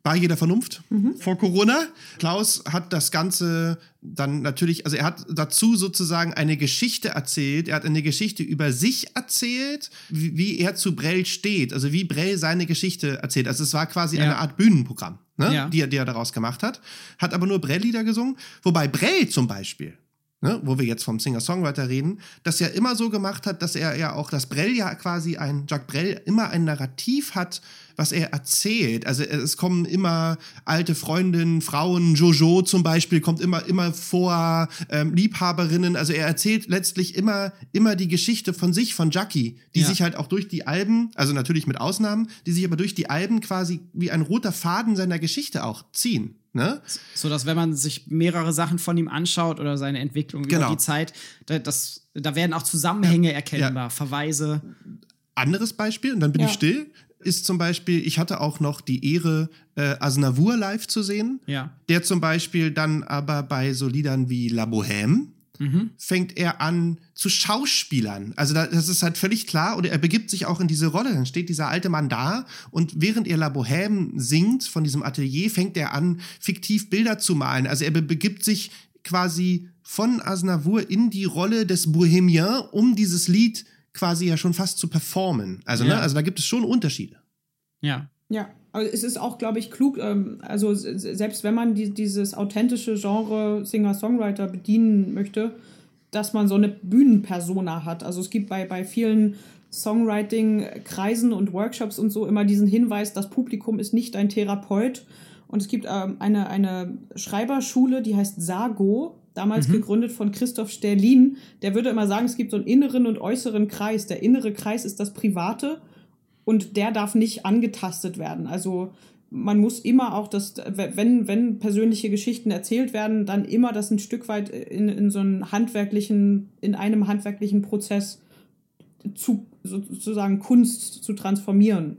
bei jeder Vernunft vor Corona. Klaus hat das Ganze dann natürlich, also er hat dazu sozusagen eine Geschichte erzählt. Er hat eine Geschichte über sich erzählt, wie, wie er zu Brell steht, also wie Brell seine Geschichte erzählt. Also es war quasi Ja. eine Art Bühnenprogramm, ne? Ja. die, er, die er daraus gemacht hat. Hat aber nur Brell-Lieder gesungen. Wobei Brell zum Beispiel ne, wo wir jetzt vom Singer-Songwriter reden, das ja immer so gemacht hat, dass er ja auch, dass Brell ja quasi ein, Jacques Brell immer ein Narrativ hat, was er erzählt. Also es kommen immer alte Freundinnen, Frauen, Jojo zum Beispiel kommt immer, immer vor, ähm, Liebhaberinnen. Also er erzählt letztlich immer, immer die Geschichte von sich, von Jackie, die Ja. sich halt auch durch die Alben, also natürlich mit Ausnahmen, die sich aber durch die Alben quasi wie ein roter Faden seiner Geschichte auch ziehen. Ne? So dass wenn man sich mehrere Sachen von ihm anschaut oder seine Entwicklung Genau. über die Zeit, da, das, da werden auch Zusammenhänge erkennbar, Verweise. Anderes Beispiel, und dann bin Ja. ich still, ist zum Beispiel, ich hatte auch noch die Ehre, äh, Aznavour live zu sehen. Ja. Der zum Beispiel dann aber bei so Liedern wie La Bohème Mhm. fängt er an zu Schauspielern. Also da, das ist halt völlig klar und er begibt sich auch in diese Rolle. Dann steht dieser alte Mann da und während er La Bohème singt von diesem Atelier, fängt er an, fiktiv Bilder zu malen. Also er be begibt sich quasi von Aznavour in die Rolle des Bohemien, um dieses Lied quasi ja schon fast zu performen. Also, Ja. ne, also da gibt es schon Unterschiede. Ja. Ja, also es ist auch, glaube ich, klug, ähm, also selbst wenn man die, dieses authentische Genre Singer-Songwriter bedienen möchte, dass man so eine Bühnenpersona hat. Also es gibt bei, bei vielen Songwriting-Kreisen und Workshops und so immer diesen Hinweis, das Publikum ist nicht ein Therapeut. Und es gibt ähm, eine, eine Schreiberschule, die heißt Sago, damals gegründet von Christoph Sterlin. Der würde immer sagen, es gibt so einen inneren und äußeren Kreis. Der innere Kreis ist das Private und der darf nicht angetastet werden. Also man muss immer auch das, wenn, wenn persönliche Geschichten erzählt werden, dann immer das ein Stück weit in, in so einen handwerklichen, in einem handwerklichen Prozess zu sozusagen Kunst zu transformieren,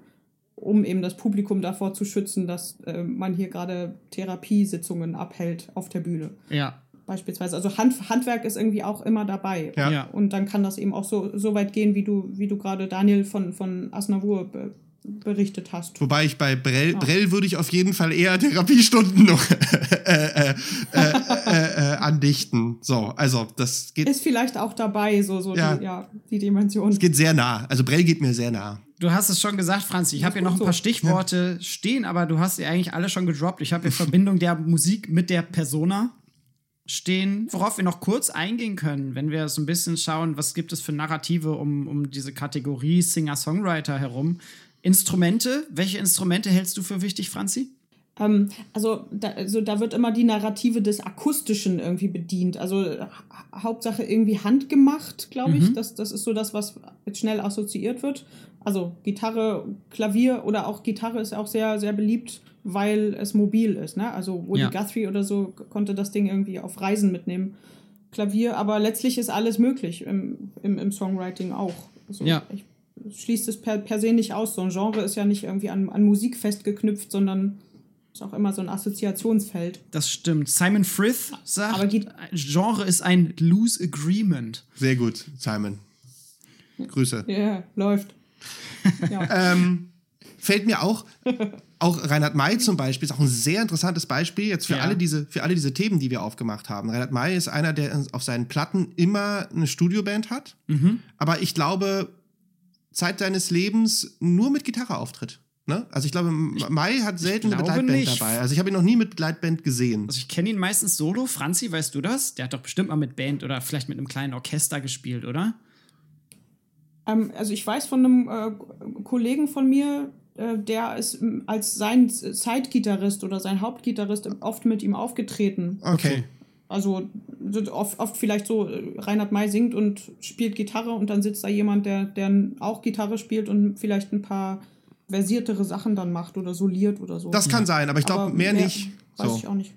um eben das Publikum davor zu schützen, dass äh, man hier gerade Therapiesitzungen abhält auf der Bühne. Ja. Beispielsweise. Also Hand, Handwerk ist irgendwie auch immer dabei. Ja. Ja. Und dann kann das eben auch so, so weit gehen, wie du, wie du gerade Daniel von, von Asnavour be, berichtet hast. Wobei ich bei Brell, Brell würde ich auf jeden Fall eher Therapiestunden noch äh, *laughs* äh, äh, äh, äh, andichten. So, also das geht, Ist vielleicht auch dabei, so, so Ja. Die, ja, die Dimension. geht sehr nah. Also Brell geht mir sehr nah. Du hast es schon gesagt, Franzi. Ich habe hier noch ein paar so. Stichworte stehen, aber du hast sie eigentlich alle schon gedroppt. Ich habe hier Verbindung der Musik mit der Persona stehen, worauf wir noch kurz eingehen können, wenn wir so ein bisschen schauen, was gibt es für Narrative um, um diese Kategorie Singer-Songwriter herum. Instrumente, welche Instrumente hältst du für wichtig, Franzi? Ähm, also, da, also da wird immer die Narrative des Akustischen irgendwie bedient. Also ha Hauptsache irgendwie handgemacht, glaube ich. Das, das ist so das, was schnell assoziiert wird. Also Gitarre, Klavier oder auch Gitarre ist auch sehr, sehr beliebt, weil es mobil ist. Ne? Also Woody Ja. Guthrie oder so konnte das Ding irgendwie auf Reisen mitnehmen. Klavier, aber letztlich ist alles möglich im, im, im Songwriting auch. Also Ja. ich schließt es per, per se nicht aus. So ein Genre ist ja nicht irgendwie an, an Musik festgeknüpft, sondern ist auch immer so ein Assoziationsfeld. Das stimmt. Simon Frith sagt, Aber geht- Genre ist ein Loose Agreement. Sehr gut, Simon. Grüße. Ja, läuft. *laughs* Ja. Ähm, fällt mir auch, *laughs* auch Reinhard May zum Beispiel ist auch ein sehr interessantes Beispiel jetzt für, Ja. alle diese, für alle diese Themen, die wir aufgemacht haben. Reinhard May ist einer, der auf seinen Platten immer eine Studioband hat, aber ich glaube, Zeit seines Lebens nur mit Gitarre auftritt. Ne? Also ich glaube, May hat selten eine Begleitband nicht. dabei. Also ich habe ihn noch nie mit Begleitband gesehen. Also ich kenne ihn meistens solo. Franzi, weißt du das? Der hat doch bestimmt mal mit Band oder vielleicht mit einem kleinen Orchester gespielt, oder? ähm, also ich weiß von einem äh, Kollegen von mir, der ist als sein Side-Gitarrist oder sein Hauptgitarrist oft mit ihm aufgetreten. Okay. Also so oft, oft vielleicht so, äh, Reinhard May singt und spielt Gitarre und dann sitzt da jemand, der, der auch Gitarre spielt und vielleicht ein paar versiertere Sachen dann macht oder soliert oder so. Das kann sein, aber ich glaube, mehr, nicht. Weiß So. ich auch nicht.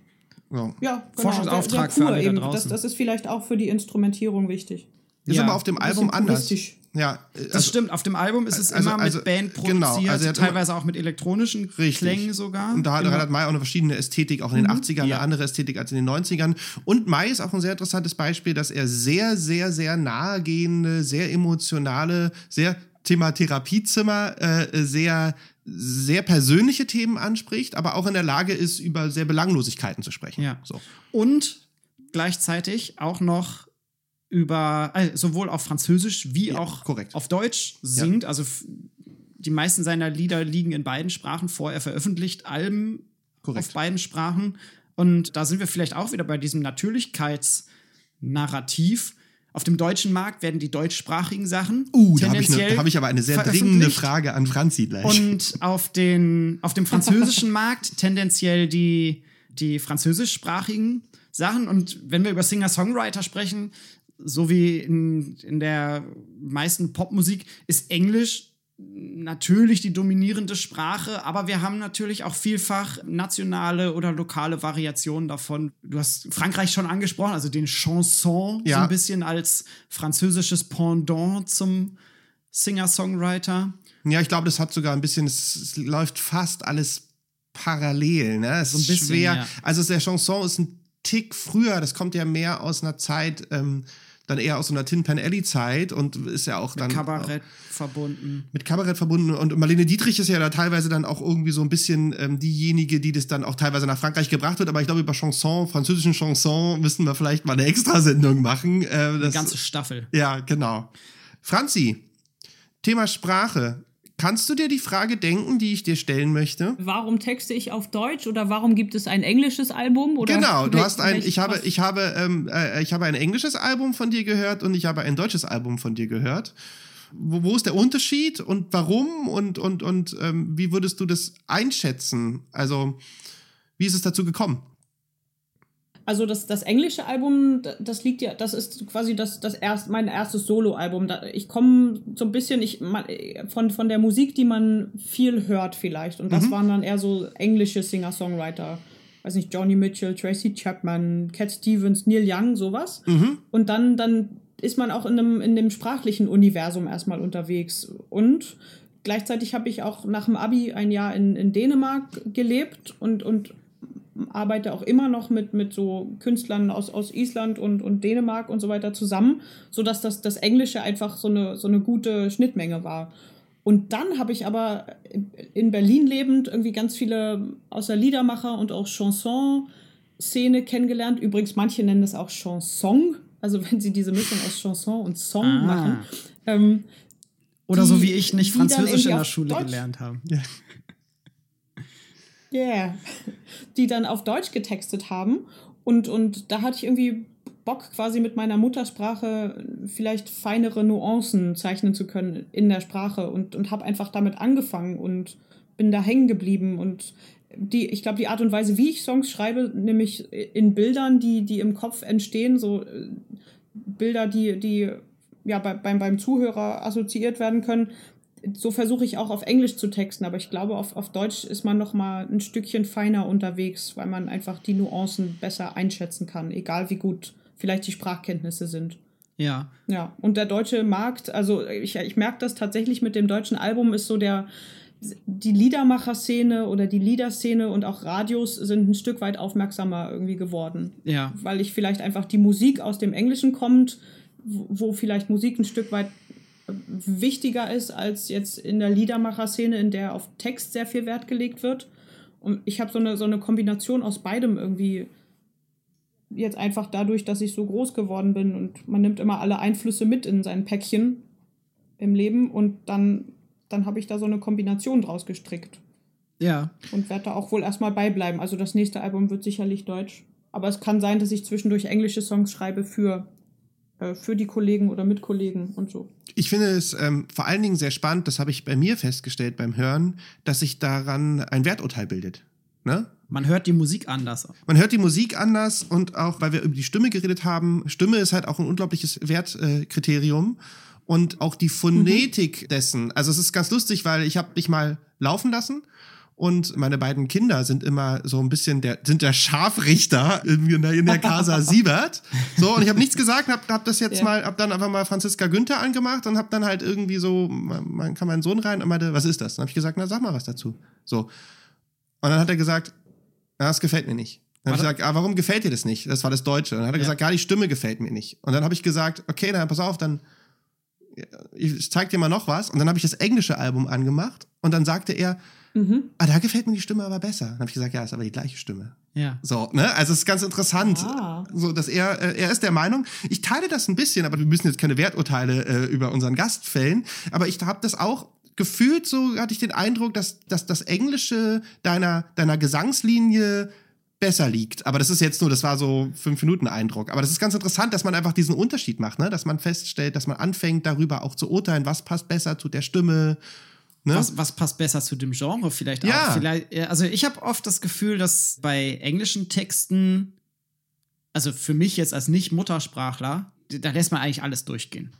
So. Ja, genau. Forschungsauftrag sehr, für alle da eben. draußen. Das, das ist vielleicht auch für die Instrumentierung wichtig. Ist Ja. aber auf dem Album anders. puristisch. Ja, Das also- stimmt. Auf dem Album ist es also- immer also- mit Band genau, produziert, also er hat immer- teilweise auch mit elektronischen Richtig. Klängen sogar. Und da hat Immer- Reinhard May auch eine verschiedene Ästhetik, auch in den 80ern, Ja. eine andere Ästhetik als in den 90ern. Und May ist auch ein sehr interessantes Beispiel, dass er sehr, sehr, sehr nahegehende, sehr emotionale, sehr Thema Therapiezimmer, äh, sehr, sehr persönliche Themen anspricht, aber auch in der Lage ist, über sehr Belanglosigkeiten zu sprechen. Ja. So. Und gleichzeitig auch noch über, äh, sowohl auf Französisch wie Ja, auch korrekt. auf Deutsch singt. Also f- die meisten seiner Lieder liegen in beiden Sprachen vor. Er veröffentlicht Alben Korrekt. auf beiden Sprachen. Und da sind wir vielleicht auch wieder bei diesem Natürlichkeitsnarrativ. Auf dem deutschen Markt werden die deutschsprachigen Sachen Uh, da habe ich, ne, hab ich aber eine sehr dringende. Frage an Franzi gleich. Und auf, den, auf dem französischen *laughs* Markt tendenziell die, die französischsprachigen Sachen. Und wenn wir über Singer-Songwriter sprechen, so wie in, in der meisten Popmusik, ist Englisch natürlich die dominierende Sprache, aber wir haben natürlich auch vielfach nationale oder lokale Variationen davon. Du hast Frankreich schon angesprochen, also den Chanson so Ja. ein bisschen als französisches Pendant zum Singer-Songwriter. Ja, ich glaube, das hat sogar ein bisschen, es, es läuft fast alles parallel. Ne? Es So ein ist bisschen, schwer. ja. Also der Chanson ist ein Tick früher, das kommt ja mehr aus einer Zeit, ähm, dann eher aus so einer Tin Pan Alley Zeit und ist ja auch dann Kabarett verbunden. mit Kabarett verbunden und Marlene Dietrich ist ja da teilweise dann auch irgendwie so ein bisschen ähm, diejenige, die das dann auch teilweise nach Frankreich gebracht wird, aber ich glaube über Chanson, französischen Chanson müssen wir vielleicht mal eine Extrasendung machen. Äh, Die das, ganze Staffel. ja, genau. Franzi, Thema Sprache. Kannst du dir die Frage denken, die ich dir stellen möchte? Warum texte ich auf Deutsch oder warum gibt es ein englisches Album? Oder Genau, du hast ein, ich habe, ich habe, ähm, äh, ich habe ein englisches Album von dir gehört und ich habe ein deutsches Album von dir gehört. Wo, wo ist der Unterschied und warum und und und ähm, wie würdest du das einschätzen? Also wie ist es dazu gekommen? Also das, das englische Album, das liegt ja, das ist quasi das, das erst, mein erstes Soloalbum. Ich komme so ein bisschen ich, von, von der Musik, die man viel hört vielleicht. Und das waren dann eher so englische Singer-Songwriter. Weiß nicht, Johnny Mitchell, Tracy Chapman, Cat Stevens, Neil Young, sowas. Und dann, dann ist man auch in einem, in dem sprachlichen Universum erstmal unterwegs. Und gleichzeitig habe ich auch nach dem Abi ein Jahr in, in Dänemark gelebt und, und arbeite auch immer noch mit, mit so Künstlern aus, aus Island und, und Dänemark und so weiter zusammen, sodass das, das Englische einfach so eine, so eine gute Schnittmenge war. Und dann habe ich aber in Berlin lebend irgendwie ganz viele außer Liedermacher und auch Chanson-Szene kennengelernt. Übrigens, manche nennen das auch Chanson, also wenn sie diese Mischung aus Chanson und Song Ah. machen. Ähm, Oder die- so wie ich nicht Französisch in der Schule Deutsch- gelernt haben. Yeah. Die dann auf Deutsch getextet haben. Und, und da hatte ich irgendwie Bock, quasi mit meiner Muttersprache vielleicht feinere Nuancen zeichnen zu können in der Sprache und, und habe einfach damit angefangen und bin da hängen geblieben. Und die, ich glaube, die Art und Weise, wie ich Songs schreibe, nämlich in Bildern, die, die im Kopf entstehen, so äh, Bilder, die, die ja, bei, beim, beim Zuhörer assoziiert werden können, so versuche ich auch auf Englisch zu texten, aber ich glaube, auf, auf Deutsch ist man noch mal ein Stückchen feiner unterwegs, weil man einfach die Nuancen besser einschätzen kann, egal wie gut vielleicht die Sprachkenntnisse sind. Ja. Ja, und der deutsche Markt, also ich, ich merke das tatsächlich mit dem deutschen Album, ist so der, die Liedermacher-Szene oder die Liederszene und auch Radios sind ein Stück weit aufmerksamer irgendwie geworden. Ja. Weil ich vielleicht einfach die Musik aus dem Englischen kommt, wo wo vielleicht Musik ein Stück weit wichtiger ist als jetzt in der Liedermacher-Szene, in der auf Text sehr viel Wert gelegt wird. Und ich habe so eine, so eine Kombination aus beidem irgendwie jetzt einfach dadurch, dass ich so groß geworden bin und man nimmt immer alle Einflüsse mit in sein Päckchen im Leben und dann, dann habe ich da so eine Kombination draus gestrickt Ja. und werde da auch wohl erstmal beibleiben. Also das nächste Album wird sicherlich deutsch. Aber es kann sein, dass ich zwischendurch englische Songs schreibe für, für die Kollegen oder Mitkollegen und so. Ich finde es ähm, vor allen Dingen sehr spannend, das habe ich bei mir festgestellt beim Hören, dass sich daran ein Werturteil bildet. Ne? Man hört die Musik anders. Man hört die Musik anders und auch, weil wir über die Stimme geredet haben, Stimme ist halt auch ein unglaubliches Wertkriterium. Äh, und auch die Phonetik dessen. Also es ist ganz lustig, weil ich habe mich mal laufen lassen und meine beiden Kinder sind immer so ein bisschen der sind der Scharfrichter in, in der, in der Casa *laughs* Siebert. So und ich habe nichts gesagt, habe hab das jetzt Ja. mal, habe dann einfach mal Franziska Günther angemacht und habe dann halt irgendwie so, man kam mein Sohn rein und meinte, was ist das? Dann habe ich gesagt, na sag mal was dazu. So und dann hat er gesagt, na, das gefällt mir nicht. Dann habe ich gesagt, ah, warum gefällt dir das nicht? Das war das Deutsche. Und dann hat er Ja. gesagt, ja, die Stimme gefällt mir nicht. Und dann habe ich gesagt, okay, dann pass auf, dann ich zeig dir mal noch was. Und dann habe ich das englische Album angemacht und dann sagte er, Mhm. ah, da gefällt mir die Stimme aber besser. Dann habe ich gesagt, ja, ist aber die gleiche Stimme. Ja. So, ne? Also es ist ganz interessant, Ah. so dass er äh, er ist der Meinung, ich teile das ein bisschen, aber wir müssen jetzt keine Werturteile äh, über unseren Gast fällen, aber ich habe das auch gefühlt so hatte ich den Eindruck, dass, dass das Englische deiner deiner Gesangslinie besser liegt. Aber das ist jetzt nur, das war so fünf Minuten Eindruck. Aber das ist ganz interessant, dass man einfach diesen Unterschied macht, ne? Dass man feststellt, dass man anfängt, darüber auch zu urteilen, was passt besser zu der Stimme. Ne? Was, was passt besser zu dem Genre vielleicht Ja. auch? Vielleicht, ja, also ich habe oft das Gefühl, dass bei englischen Texten, also für mich jetzt als Nicht-Muttersprachler, da lässt man eigentlich alles durchgehen.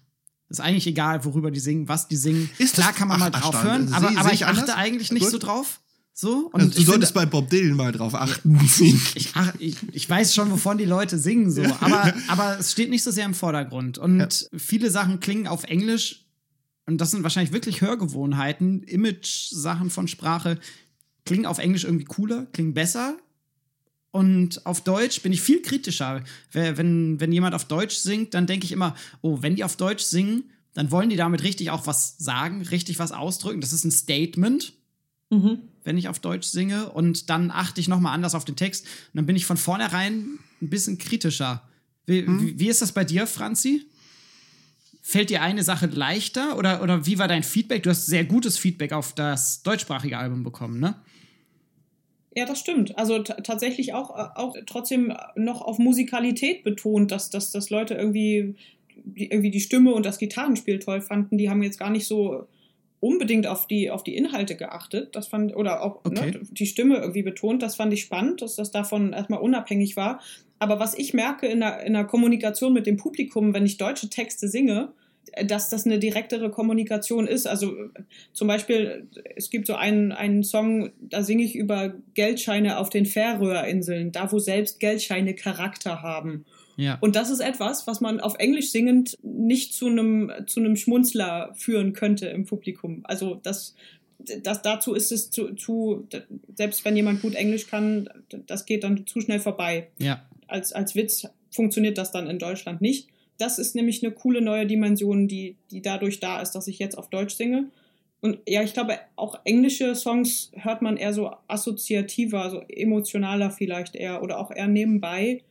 Ist eigentlich egal, worüber die singen, was die singen. Ist Klar kann man mal drauf erstaunt. hören, Sehe- aber, aber ich achte anders? eigentlich nicht Gut. so drauf. So, und Also, du solltest finde- bei Bob Dylan mal drauf achten. *laughs* ich, ach, ich, ich weiß schon, wovon die Leute singen, so, *laughs* aber, aber es steht nicht so sehr im Vordergrund. Und viele Sachen klingen auf Englisch, und das sind wahrscheinlich wirklich Hörgewohnheiten, Image-Sachen von Sprache, klingen auf Englisch irgendwie cooler, klingen besser. Und auf Deutsch bin ich viel kritischer. Wenn, wenn jemand auf Deutsch singt, dann denke ich immer, oh, wenn die auf Deutsch singen, dann wollen die damit richtig auch was sagen, richtig was ausdrücken. Das ist ein Statement Mhm. wenn ich auf Deutsch singe und dann achte ich nochmal anders auf den Text und dann bin ich von vornherein ein bisschen kritischer. Wie, wie, wie ist das bei dir, Franzi? Fällt dir eine Sache leichter oder, oder wie war dein Feedback? Du hast sehr gutes Feedback auf das deutschsprachige Album bekommen, ne? Ja, das stimmt. Also tatsächlich auch, äh, auch trotzdem noch auf Musikalität betont, dass, dass, dass Leute irgendwie die, irgendwie die Stimme und das Gitarrenspiel toll fanden. Die haben jetzt gar nicht so unbedingt auf die, auf die Inhalte geachtet. Das fand, oder auch Okay. ne, die Stimme irgendwie betont. Das fand ich spannend, dass das davon erstmal unabhängig war. Aber was ich merke in der, in der Kommunikation mit dem Publikum, wenn ich deutsche Texte singe, äh, dass das eine direktere Kommunikation ist. Also äh, zum Beispiel, es gibt so einen, einen Song, da singe ich über Geldscheine auf den Färöerinseln, da wo selbst Geldscheine Charakter haben. Ja. Und das ist etwas, was man auf Englisch singend nicht zu einem zu einem Schmunzler führen könnte im Publikum. Also das das, dazu ist es zu, zu, selbst wenn jemand gut Englisch kann, das geht dann zu schnell vorbei. Ja. Als, als Witz funktioniert das dann in Deutschland nicht. Das ist nämlich eine coole neue Dimension, die, die dadurch da ist, dass ich jetzt auf Deutsch singe. Und ja, ich glaube, auch englische Songs hört man eher so assoziativer, so emotionaler vielleicht eher oder auch eher nebenbei.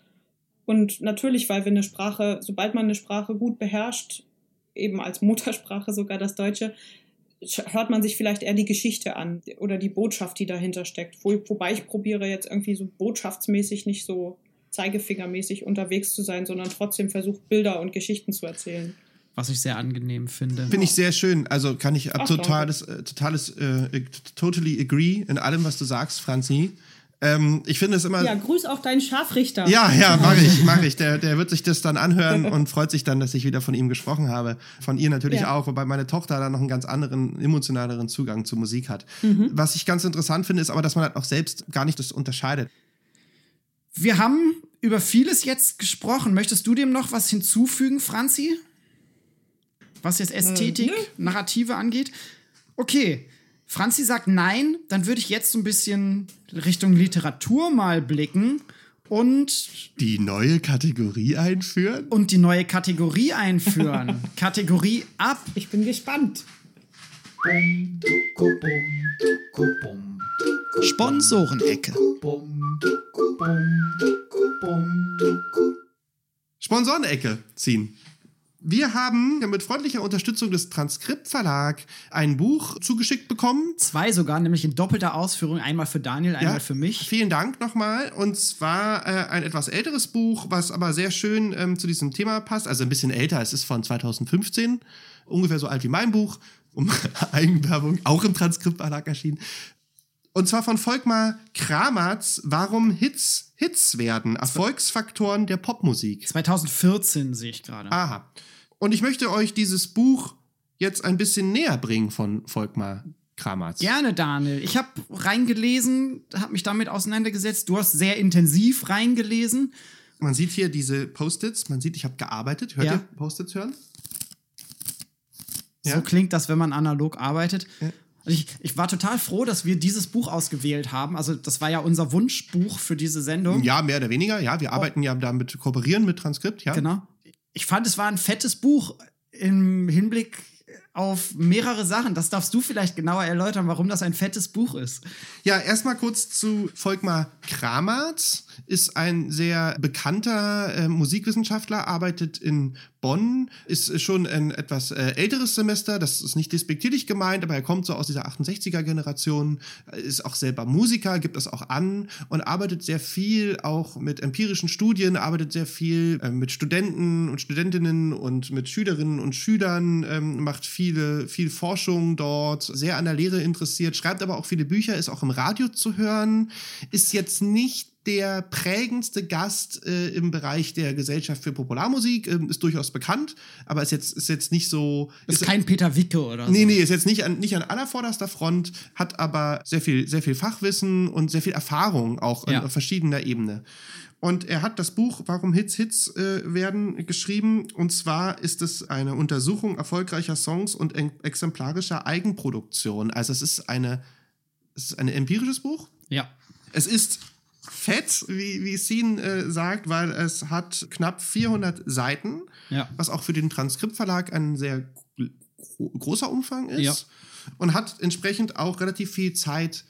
Und natürlich, weil wir eine Sprache, sobald man eine Sprache gut beherrscht, eben als Muttersprache sogar das Deutsche, hört man sich vielleicht eher die Geschichte an oder die Botschaft, die dahinter steckt. Wo, wobei ich probiere jetzt irgendwie so botschaftsmäßig nicht so zeigefingermäßig unterwegs zu sein, sondern trotzdem versucht, Bilder und Geschichten zu erzählen. Was ich sehr angenehm finde. Finde ich sehr schön. Also kann ich Ach, totales, äh, totales, äh, totally agree in allem, was du sagst, Franzi. Ähm, ich finde es immer. Ja, grüß auch deinen Scharfrichter. Ja, ja, mache ich, mache ich. *laughs* Der, der wird sich das dann anhören *laughs* und freut sich dann, dass ich wieder von ihm gesprochen habe. Von ihr natürlich Ja. auch, wobei meine Tochter da noch einen ganz anderen, emotionaleren Zugang zur Musik hat. Was ich ganz interessant finde, ist aber, dass man halt auch selbst gar nicht das unterscheidet. Wir haben über vieles jetzt gesprochen. Möchtest du dem noch was hinzufügen, Franzi? Was jetzt Ästhetik, Narrative angeht? Okay. Franzi sagt nein, dann würde ich jetzt so ein bisschen Richtung Literatur mal blicken und, Die neue Kategorie einführen? und die neue Kategorie einführen. *laughs* Kategorie ab. Ich bin gespannt. Sponsorenecke. Sponsorenecke ziehen. Wir haben mit freundlicher Unterstützung des Transkriptverlag ein Buch zugeschickt bekommen. Zwei sogar, nämlich in doppelter Ausführung. Einmal für Daniel, einmal für mich. Vielen Dank nochmal. Und zwar äh, ein etwas älteres Buch, was aber sehr schön ähm, zu diesem Thema passt. Also ein bisschen älter, es ist von 2015, ungefähr so alt wie mein Buch, um *laughs* Eigenwerbung, auch im Transkriptverlag erschienen. Und zwar von Volkmar Kramatz, Warum Hits Hits werden, Erfolgsfaktoren der Popmusik. 2014 sehe ich gerade. Aha. Und ich möchte euch dieses Buch jetzt ein bisschen näher bringen von Volkmar Kramatz. Gerne, Daniel. Ich habe reingelesen, habe mich damit auseinandergesetzt. Du hast sehr intensiv reingelesen. Man sieht hier diese Post-its, man sieht, ich habe gearbeitet. Hört Ja. ihr Post-its hören? Ja. So klingt das, wenn man analog arbeitet. Ja. Also ich, ich war total froh, dass wir dieses Buch ausgewählt haben. Also, das war ja unser Wunschbuch für diese Sendung. Ja, mehr oder weniger. Ja, wir arbeiten ja damit, kooperieren mit Transkript, ja. Genau. Ich fand, es war ein fettes Buch im Hinblick auf mehrere Sachen. Das darfst du vielleicht genauer erläutern, warum das ein fettes Buch ist. Ja, erstmal kurz zu Volkmar Kramatz. Ist ein sehr bekannter äh, Musikwissenschaftler, arbeitet in Bonn, ist schon ein etwas äh, älteres Semester, das ist nicht despektierlich gemeint, aber er kommt so aus dieser 68er-Generation, ist auch selber Musiker, gibt das auch an und arbeitet sehr viel auch mit empirischen Studien, arbeitet sehr viel äh, mit Studenten und Studentinnen und mit Schülerinnen und Schülern, ähm, macht viele, viel Forschung dort, sehr an der Lehre interessiert, schreibt aber auch viele Bücher, ist auch im Radio zu hören, ist jetzt nicht der prägendste Gast äh, im Bereich der Gesellschaft für Popularmusik, ähm, ist durchaus bekannt, aber ist jetzt, ist jetzt nicht so. Ist kein Peter Wicke oder so. Nee, nee, ist jetzt nicht an, nicht an allervorderster Front, hat aber sehr viel, sehr viel Fachwissen und sehr viel Erfahrung auch Ja. auf verschiedener Ebene. Und er hat das Buch Warum Hits Hits äh, werden geschrieben. Und zwar ist es eine Untersuchung erfolgreicher Songs und exemplarischer Eigenproduktion. Also es ist eine, es ist ein empirisches Buch. Ja. Es ist fett, wie, wie Scene äh, sagt, weil es hat knapp 400 Seiten, Ja. was auch für den Transkriptverlag ein sehr gro großer Umfang ist. Ja. Und hat entsprechend auch relativ viel Zeit,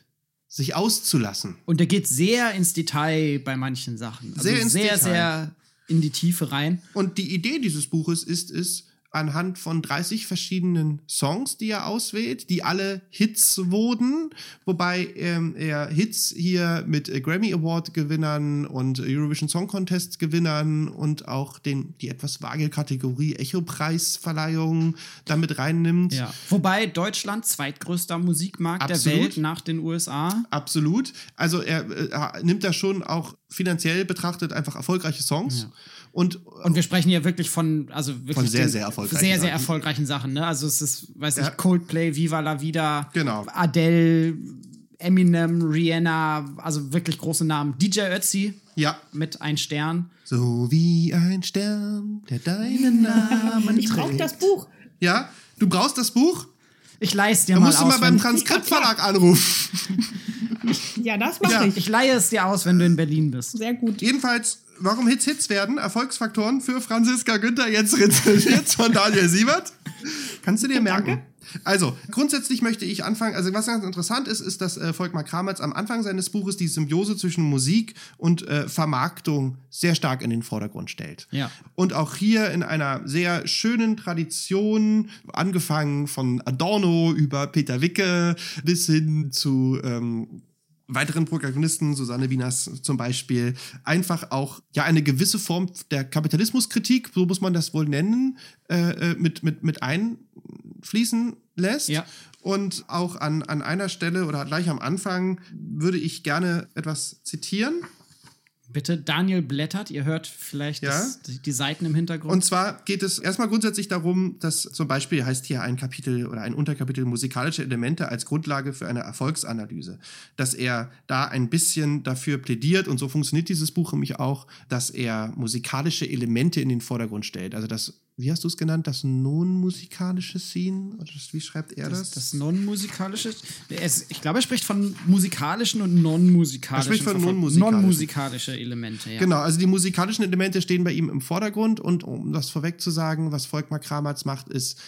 sich auszulassen. Und der geht sehr ins Detail bei manchen Sachen. Also Sehr ins sehr, Detail. sehr in die Tiefe rein. Und die Idee dieses Buches ist es, anhand von 30 verschiedenen Songs, die er auswählt, die alle Hits wurden, wobei ähm, er Hits hier mit äh, Grammy Award Gewinnern und Eurovision Song Contest Gewinnern und auch den die etwas vage Kategorie Echo Preisverleihung damit reinnimmt. Ja. Wobei Deutschland zweitgrößter Musikmarkt Absolut. der Welt nach den USA. Absolut. Also er äh, nimmt da schon auch finanziell betrachtet einfach erfolgreiche Songs Ja. Und Und wir sprechen hier wirklich von, also wirklich Von sehr, sehr erfolgreichen sehr, sehr Sachen. erfolgreichen Sachen. Ne? Also es ist, weiß Ja. ich, Coldplay, Viva la Vida, Genau. Adele, Eminem, Rihanna, also wirklich große Namen. DJ Ötzi ja, mit ein Stern. So wie ein Stern, der deinen Namen Ich brauche trägt. das Buch. Ja, du brauchst das Buch? Ich leih es dir Da mal musst du aus. mal beim Transkriptverlag anrufen. *laughs* Ja, das mache Ja. ich. ich leihe es dir aus, wenn du in Berlin bist. Sehr gut. Jedenfalls, warum Hits Hits werden, Erfolgsfaktoren für Franziska Günther, jetzt rezensiert von Daniel Siebert. Kannst du dir merken. Also, grundsätzlich möchte ich anfangen, also was ganz interessant ist, ist, dass äh, Volkmar Kramertz am Anfang seines Buches die Symbiose zwischen Musik und äh, Vermarktung sehr stark in den Vordergrund stellt. Ja. Und auch hier in einer sehr schönen Tradition, angefangen von Adorno über Peter Wicke bis hin zu ähm, weiteren Protagonisten, Susanne Wieners zum Beispiel, einfach auch ja eine gewisse Form der Kapitalismuskritik, so muss man das wohl nennen, äh, äh, mit, mit, mit einfließen lässt. Ja. Und auch an, an einer Stelle oder gleich am Anfang würde ich gerne etwas zitieren. Bitte, Daniel blättert. Ihr hört vielleicht Ja. das, die, die Seiten im Hintergrund. Und zwar geht es erstmal grundsätzlich darum, dass zum Beispiel heißt hier ein Kapitel oder ein Unterkapitel musikalische Elemente als Grundlage für eine Erfolgsanalyse. Dass er da ein bisschen dafür plädiert und so funktioniert dieses Buch nämlich auch, dass er musikalische Elemente in den Vordergrund stellt. Also das, wie hast du es genannt, das non-musikalische Scene? Oder wie schreibt er das? das, das non-musikalische. Ich glaube, er spricht von musikalischen und non-musikalischen. Er spricht von non-musikalischen. Non-musikalische Elemente, ja. Genau, also die musikalischen Elemente stehen bei ihm im Vordergrund und um das vorweg zu sagen, was Volkmar Kramertz macht, ist,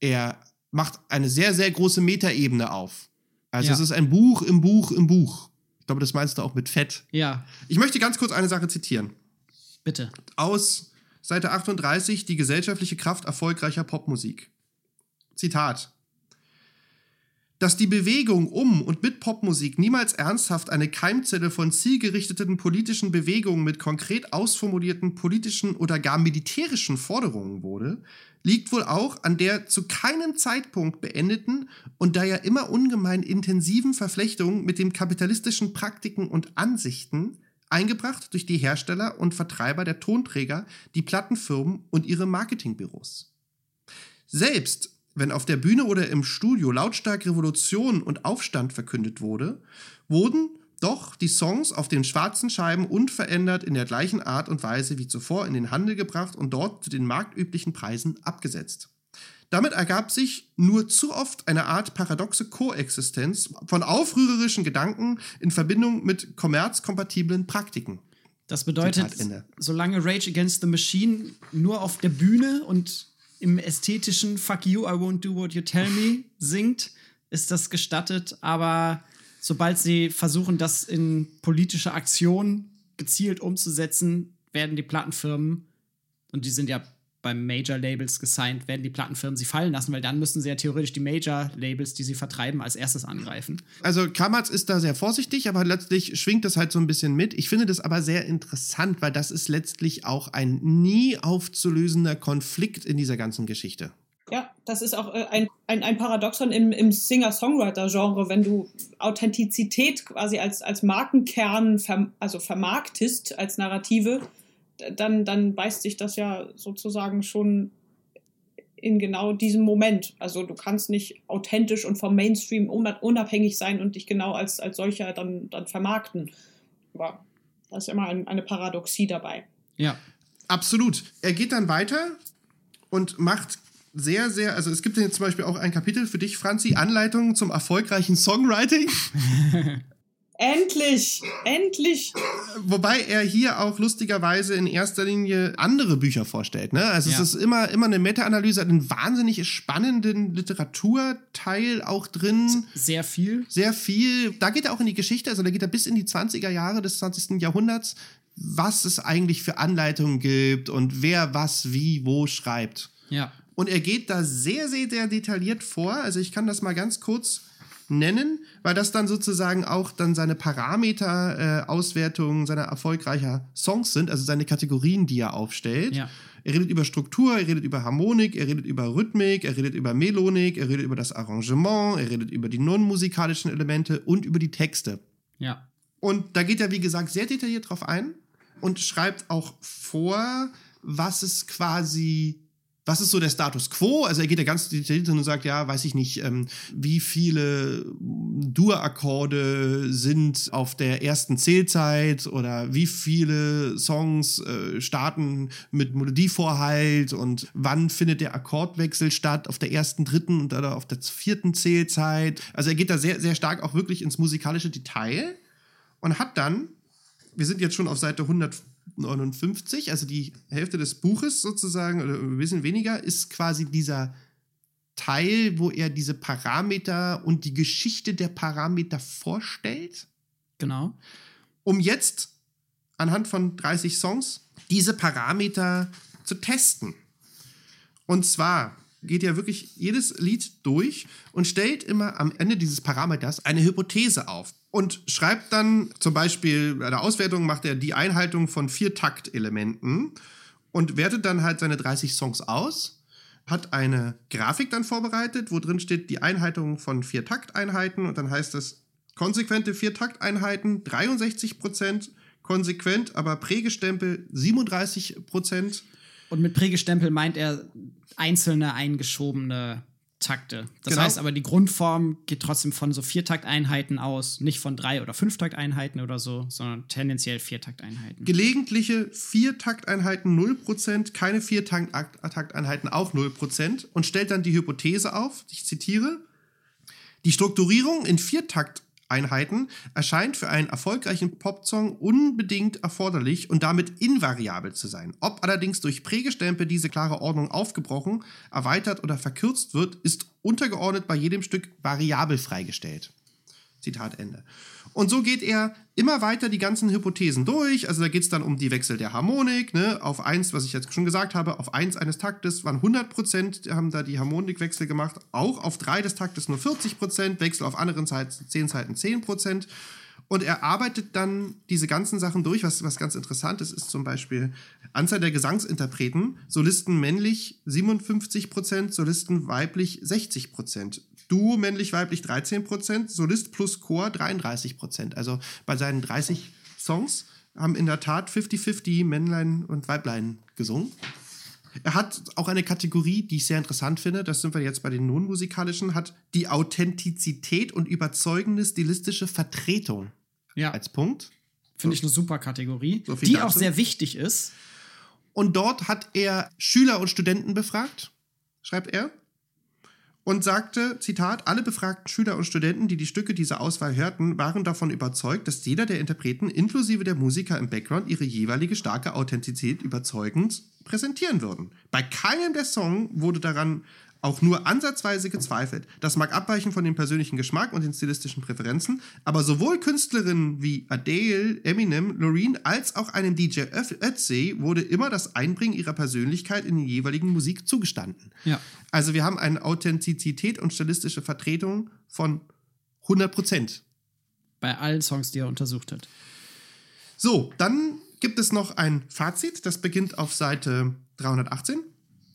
er macht eine sehr, sehr große Metaebene auf. Also Ja. es ist ein Buch im Buch im Buch. Ich glaube, das meinst du auch mit Fett. Ja, Ich möchte ganz kurz eine Sache zitieren. bitte. Aus Seite 38, die gesellschaftliche Kraft erfolgreicher Popmusik. Zitat. Dass die Bewegung um und mit Popmusik niemals ernsthaft eine Keimzelle von zielgerichteten politischen Bewegungen mit konkret ausformulierten politischen oder gar militärischen Forderungen wurde, liegt wohl auch an der zu keinem Zeitpunkt beendeten und daher immer ungemein intensiven Verflechtung mit den kapitalistischen Praktiken und Ansichten, eingebracht durch die Hersteller und Vertreiber der Tonträger, die Plattenfirmen und ihre Marketingbüros. Selbst wenn auf der Bühne oder im Studio lautstark Revolution und Aufstand verkündet wurde, wurden doch die Songs auf den schwarzen Scheiben unverändert in der gleichen Art und Weise wie zuvor in den Handel gebracht und dort zu den marktüblichen Preisen abgesetzt. Damit ergab sich nur zu oft eine Art paradoxe Koexistenz von aufrührerischen Gedanken in Verbindung mit kommerzkompatiblen Praktiken. Das bedeutet, solange Rage Against the Machine nur auf der Bühne und im ästhetischen Fuck you, I won't do what you tell me singt, ist das gestattet. Aber sobald sie versuchen, das in politische Aktion gezielt umzusetzen, werden die Plattenfirmen, und die sind ja beim Major-Labels gesigned, werden die Plattenfirmen sie fallen lassen, weil dann müssen sie ja theoretisch die Major-Labels, die sie vertreiben, als erstes angreifen. Also Kramatz ist da sehr vorsichtig, aber letztlich schwingt das halt so ein bisschen mit. Ich finde das aber sehr interessant, weil das ist letztlich auch ein nie aufzulösender Konflikt in dieser ganzen Geschichte. Ja, das ist auch äh, ein, ein, ein Paradoxon im, im Singer-Songwriter-Genre, wenn du Authentizität quasi als, als Markenkern verm also vermarktest, als Narrative, dann, dann beißt sich das ja sozusagen schon in genau diesem Moment. Also du kannst nicht authentisch und vom Mainstream una- unabhängig sein und dich genau als, als solcher dann, dann vermarkten. Aber da ist immer ein, eine Paradoxie dabei. Ja. Absolut. Er geht dann weiter und macht sehr, sehr, also es gibt jetzt zum Beispiel auch ein Kapitel für dich, Franzi, Anleitungen zum erfolgreichen Songwriting, *laughs* Endlich! Endlich! wobei er hier auch lustigerweise in erster Linie andere Bücher vorstellt. Ne? Also Ja. es ist immer, immer eine Meta-Analyse, einen wahnsinnig spannenden Literaturteil auch drin. Sehr viel. sehr viel. Da geht er auch in die Geschichte, also da geht er bis in die 20er Jahre des 20. Jahrhunderts, was es eigentlich für Anleitungen gibt und wer was wie wo schreibt. Ja. Und er geht da sehr, sehr, sehr detailliert vor. Also ich kann das mal ganz kurz nennen, weil das dann sozusagen auch dann seine Parameter-Auswertungen seiner erfolgreicher Songs sind, also seine Kategorien, die er aufstellt. Ja. Er redet über Struktur, er redet über Harmonik, er redet über Rhythmik, er redet über Melonik, er redet über das Arrangement, er redet über die non-musikalischen Elemente und über die Texte. Ja. Und da geht er, wie gesagt, sehr detailliert drauf ein und schreibt auch vor, was es quasi, was ist so der Status quo? Also er geht ja ganz detailliert hin und sagt, ja, weiß ich nicht, ähm, wie viele Dur-Akkorde sind auf der ersten Zählzeit oder wie viele Songs äh, starten mit Melodievorhalt und wann findet der Akkordwechsel statt auf der ersten, dritten oder auf der vierten Zählzeit. Also er geht da sehr, sehr stark auch wirklich ins musikalische Detail und hat dann, wir sind jetzt schon auf Seite 159, also die Hälfte des Buches sozusagen, oder ein bisschen weniger, ist quasi dieser Teil, wo er diese Parameter und die Geschichte der Parameter vorstellt, Genau. um jetzt anhand von 30 Songs diese Parameter zu testen. Und zwar geht er wirklich jedes Lied durch und stellt immer am Ende dieses Parameters eine Hypothese auf und schreibt dann zum Beispiel bei der Auswertung macht er die Einhaltung von vier Taktelementen und wertet dann halt seine 30 Songs aus, hat eine Grafik dann vorbereitet, wo drin steht die Einhaltung von vier Takteinheiten und dann heißt es konsequente vier Takteinheiten 63 Prozent, konsequent aber Prägestempel 37 Prozent. Und mit Prägestempel meint er einzelne eingeschobene Takte. Das Genau. heißt aber, die Grundform geht trotzdem von so Viertakteinheiten aus, nicht von drei- oder fünftakteinheiten oder so, sondern tendenziell Viertakteinheiten. Gelegentliche Viertakteinheiten 0%, keine Viertakteinheiten auch 0% und stellt dann die Hypothese auf, ich zitiere, die Strukturierung in Viertakteinheiten erscheint für einen erfolgreichen Popsong unbedingt erforderlich und damit invariabel zu sein. Ob allerdings durch Prägestempel diese klare Ordnung aufgebrochen, erweitert oder verkürzt wird, ist untergeordnet bei jedem Stück variabel freigestellt. Zitat Ende. Und so geht er immer weiter die ganzen Hypothesen durch. Also da geht es dann um die Wechsel der Harmonik. Ne? Auf eins, was ich jetzt schon gesagt habe, auf eins eines Taktes waren 100% haben da die Harmonikwechsel gemacht. Auch auf drei des Taktes nur 40%, Wechsel auf anderen Seiten, zehn Seiten 10%. Und er arbeitet dann diese ganzen Sachen durch. Was, was ganz interessant ist, ist zum Beispiel Anzahl der Gesangsinterpreten. Solisten männlich 57%, Solisten weiblich 60%. Duo männlich-weiblich 13%, Solist plus Chor 33%. Also bei seinen 30 Songs haben in der Tat 50-50 Männlein und Weiblein gesungen. Er hat auch eine Kategorie, die ich sehr interessant finde, das sind wir jetzt bei den non-musikalischen, hat die Authentizität und überzeugende stilistische Vertretung Ja, als Punkt. finde ich eine super Kategorie, So die dazu. auch sehr wichtig ist. Und dort hat er Schüler und Studenten befragt, schreibt er, und sagte, Zitat, alle befragten Schüler und Studenten, die die Stücke dieser Auswahl hörten, waren davon überzeugt, dass jeder der Interpreten inklusive der Musiker im Background ihre jeweilige starke Authentizität überzeugend präsentieren würden. Bei keinem der Songs wurde daran auch nur ansatzweise gezweifelt. Das mag abweichen von dem persönlichen Geschmack und den stilistischen Präferenzen, aber sowohl Künstlerinnen wie Adele, Eminem, Loreen als auch einem DJ Ötzi wurde immer das Einbringen ihrer Persönlichkeit in die jeweiligen Musik zugestanden. Ja. Also wir haben eine Authentizität und stilistische Vertretung von 100 Prozent. Bei allen Songs, die er untersucht hat. So, dann gibt es noch ein Fazit, das beginnt auf Seite 318,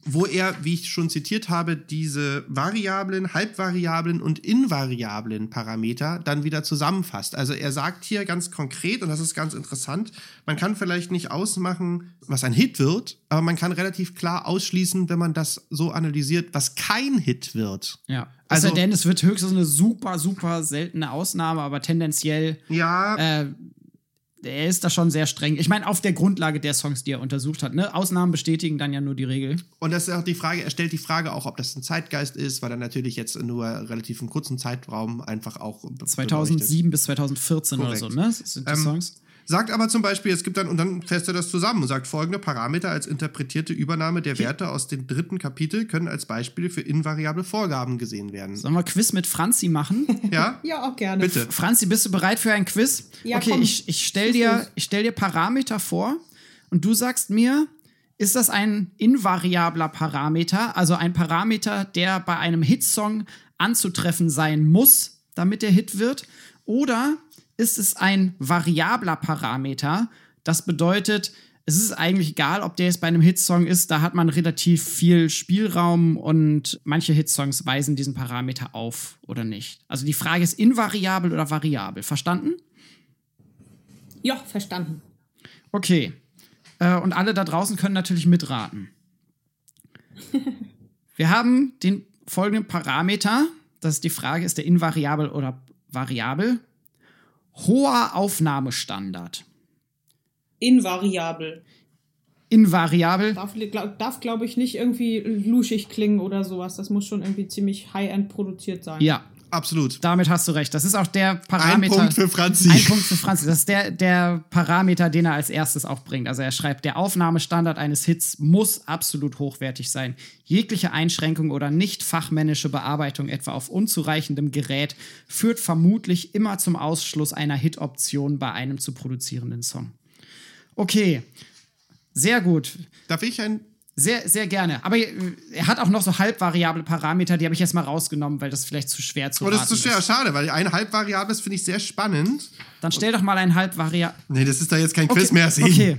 wo er, wie ich schon zitiert habe, diese variablen, halbvariablen und invariablen Parameter dann wieder zusammenfasst. Also er sagt hier ganz konkret, und das ist ganz interessant, man kann vielleicht nicht ausmachen, was ein Hit wird, aber man kann relativ klar ausschließen, wenn man das so analysiert, was kein Hit wird. Ja. Also- denn es wird höchstens eine super, super seltene Ausnahme, aber tendenziell, Ja, äh, er ist da schon sehr streng. Ich meine, auf der Grundlage der Songs, die er untersucht hat. Ne? Ausnahmen bestätigen dann ja nur die Regel. Und das ist auch die Frage, er stellt die Frage auch, ob das ein Zeitgeist ist, weil er natürlich jetzt nur relativ einen kurzen Zeitraum einfach auch. be- beleuchtet. 2007 bis 2014 Korrekt. oder so, ne? Das sind die Ähm, Songs. Sagt aber zum Beispiel, es gibt dann, und dann fasst er das zusammen und sagt, folgende Parameter als interpretierte Übernahme der Werte aus dem dritten Kapitel können als Beispiele für invariable Vorgaben gesehen werden. Sollen wir Quiz mit Franzi machen? Ja? *laughs* Ja, auch gerne. Bitte. Franzi, bist du bereit für ein Quiz? Ja, okay, komm. ich, ich stell dir, ich stell dir Parameter vor und du sagst mir, ist das ein invariabler Parameter, also ein Parameter, der bei einem Hitsong anzutreffen sein muss, damit der Hit wird? Oder ist es ein variabler Parameter? Das bedeutet, es ist eigentlich egal, ob der jetzt bei einem Hitsong ist, da hat man relativ viel Spielraum und manche Hitsongs weisen diesen Parameter auf oder nicht. Also die Frage ist invariabel oder variabel. Verstanden? Ja, verstanden. Okay. Äh, und alle da draußen können natürlich mitraten. *laughs* Wir haben den folgenden Parameter. Das ist die Frage, ist der invariabel oder variabel? Hoher Aufnahmestandard. Invariabel. Invariabel. Darf, darf glaube ich, nicht irgendwie luschig klingen oder sowas. Das muss schon irgendwie ziemlich high-end produziert sein. Ja, Absolut. damit hast du recht. Das ist auch der Ein Parameter. Punkt für Franzi. Ein Punkt für Franzi. Das ist der, der Parameter, den er als erstes auch bringt. Also er schreibt, der Aufnahmestandard eines Hits muss absolut hochwertig sein. Jegliche Einschränkung oder nicht fachmännische Bearbeitung etwa auf unzureichendem Gerät führt vermutlich immer zum Ausschluss einer Hit-Option bei einem zu produzierenden Song. Okay, sehr gut. Darf ich ein. Sehr, sehr gerne. Aber äh, er hat auch noch so halbvariable Parameter, die habe ich jetzt mal rausgenommen, weil das vielleicht zu schwer zu Oh, das ist zu schwer. Schade, weil ein Halbvariables finde ich sehr spannend. Dann stell doch mal ein halbvariable. Nee, das ist da jetzt kein Quiz mehr. Sehen. Okay.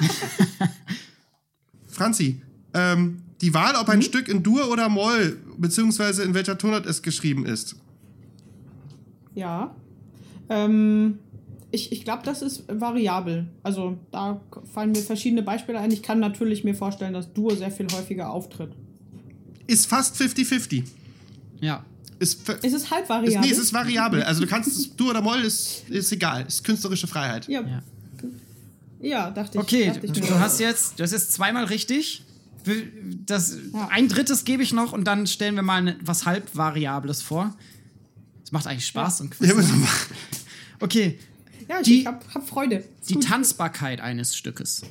*laughs* *laughs* Franzi, ähm, die Wahl, ob Mhm. ein Stück in Dur oder Moll, beziehungsweise in welcher Tonart es geschrieben ist. Ja. Ähm, ich ich glaube, das ist variabel. Also da fallen mir verschiedene Beispiele ein. Ich kann natürlich mir vorstellen, dass Dur sehr viel häufiger auftritt. Ist fast 50-50. Ja. Ist, Ist es halb ist, variabel? nee, es ist variabel. Also du kannst es, Dur oder Moll, ist, ist egal. Ist künstlerische Freiheit. ja. Ja. ja. dachte ich. Okay, dachte ich du, hast jetzt, du hast jetzt zweimal richtig. Das, Ja. Ein drittes gebe ich noch und dann stellen wir mal ne- was halbvariables vor. Das macht eigentlich Spaß. Ja. Und Quiz. Okay, Ja, ich, die- ich hab, hab Freude. Ist die gut. Tanzbarkeit eines Stückes.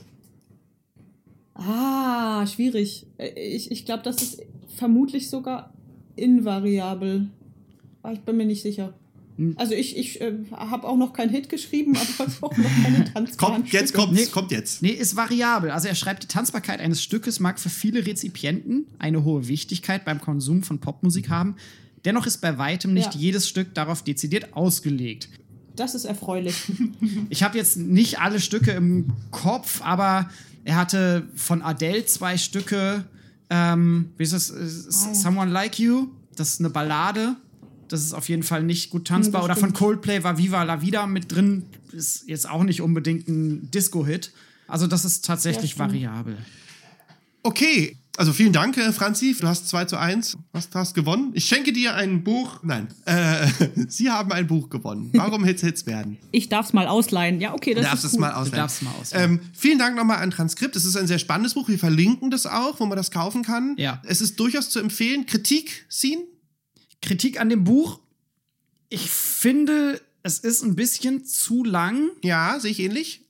Ah, schwierig. Ich, ich glaube, das ist vermutlich sogar invariabel. Aber ich bin mir nicht sicher. Hm. Also ich, ich äh, habe auch noch keinen Hit geschrieben, *laughs* aber auch noch keine tanzbaren Kommt, jetzt kommt, Nee. kommt jetzt. Nee, ist variabel. Also er schreibt, die Tanzbarkeit eines Stückes mag für viele Rezipienten eine hohe Wichtigkeit beim Konsum von Popmusik haben. Dennoch ist bei weitem nicht Ja. jedes Stück darauf dezidiert ausgelegt. Das ist erfreulich. *laughs* Ich habe jetzt nicht alle Stücke im Kopf, aber er hatte von Adele zwei Stücke. Ähm, wie ist das? Äh, Ah. Someone Like You. Das ist eine Ballade. Das ist auf jeden Fall nicht gut tanzbar. Hm, Oder von. Coldplay war Viva la Vida mit drin. Ist jetzt auch nicht unbedingt ein Disco-Hit. Also, das ist tatsächlich variabel. Okay, also vielen Dank, äh, Franzi. Du hast 2 zu 1. Hast, hast gewonnen. Ich schenke dir ein Buch. Nein, äh, *laughs* Sie haben ein Buch gewonnen. Warum Hits Hits werden? Ich darf es mal ausleihen. Ja, okay, Du das darfst ist es gut. mal ausleihen. darfst mal ausleihen. Ähm, vielen Dank nochmal an Transkript. Es ist ein sehr spannendes Buch. Wir verlinken das auch, wo man das kaufen kann. Ja. Es ist durchaus zu empfehlen. Kritik, Scene? Kritik an dem Buch. Ich finde, es ist ein bisschen zu lang. Ja, sehe ich ähnlich.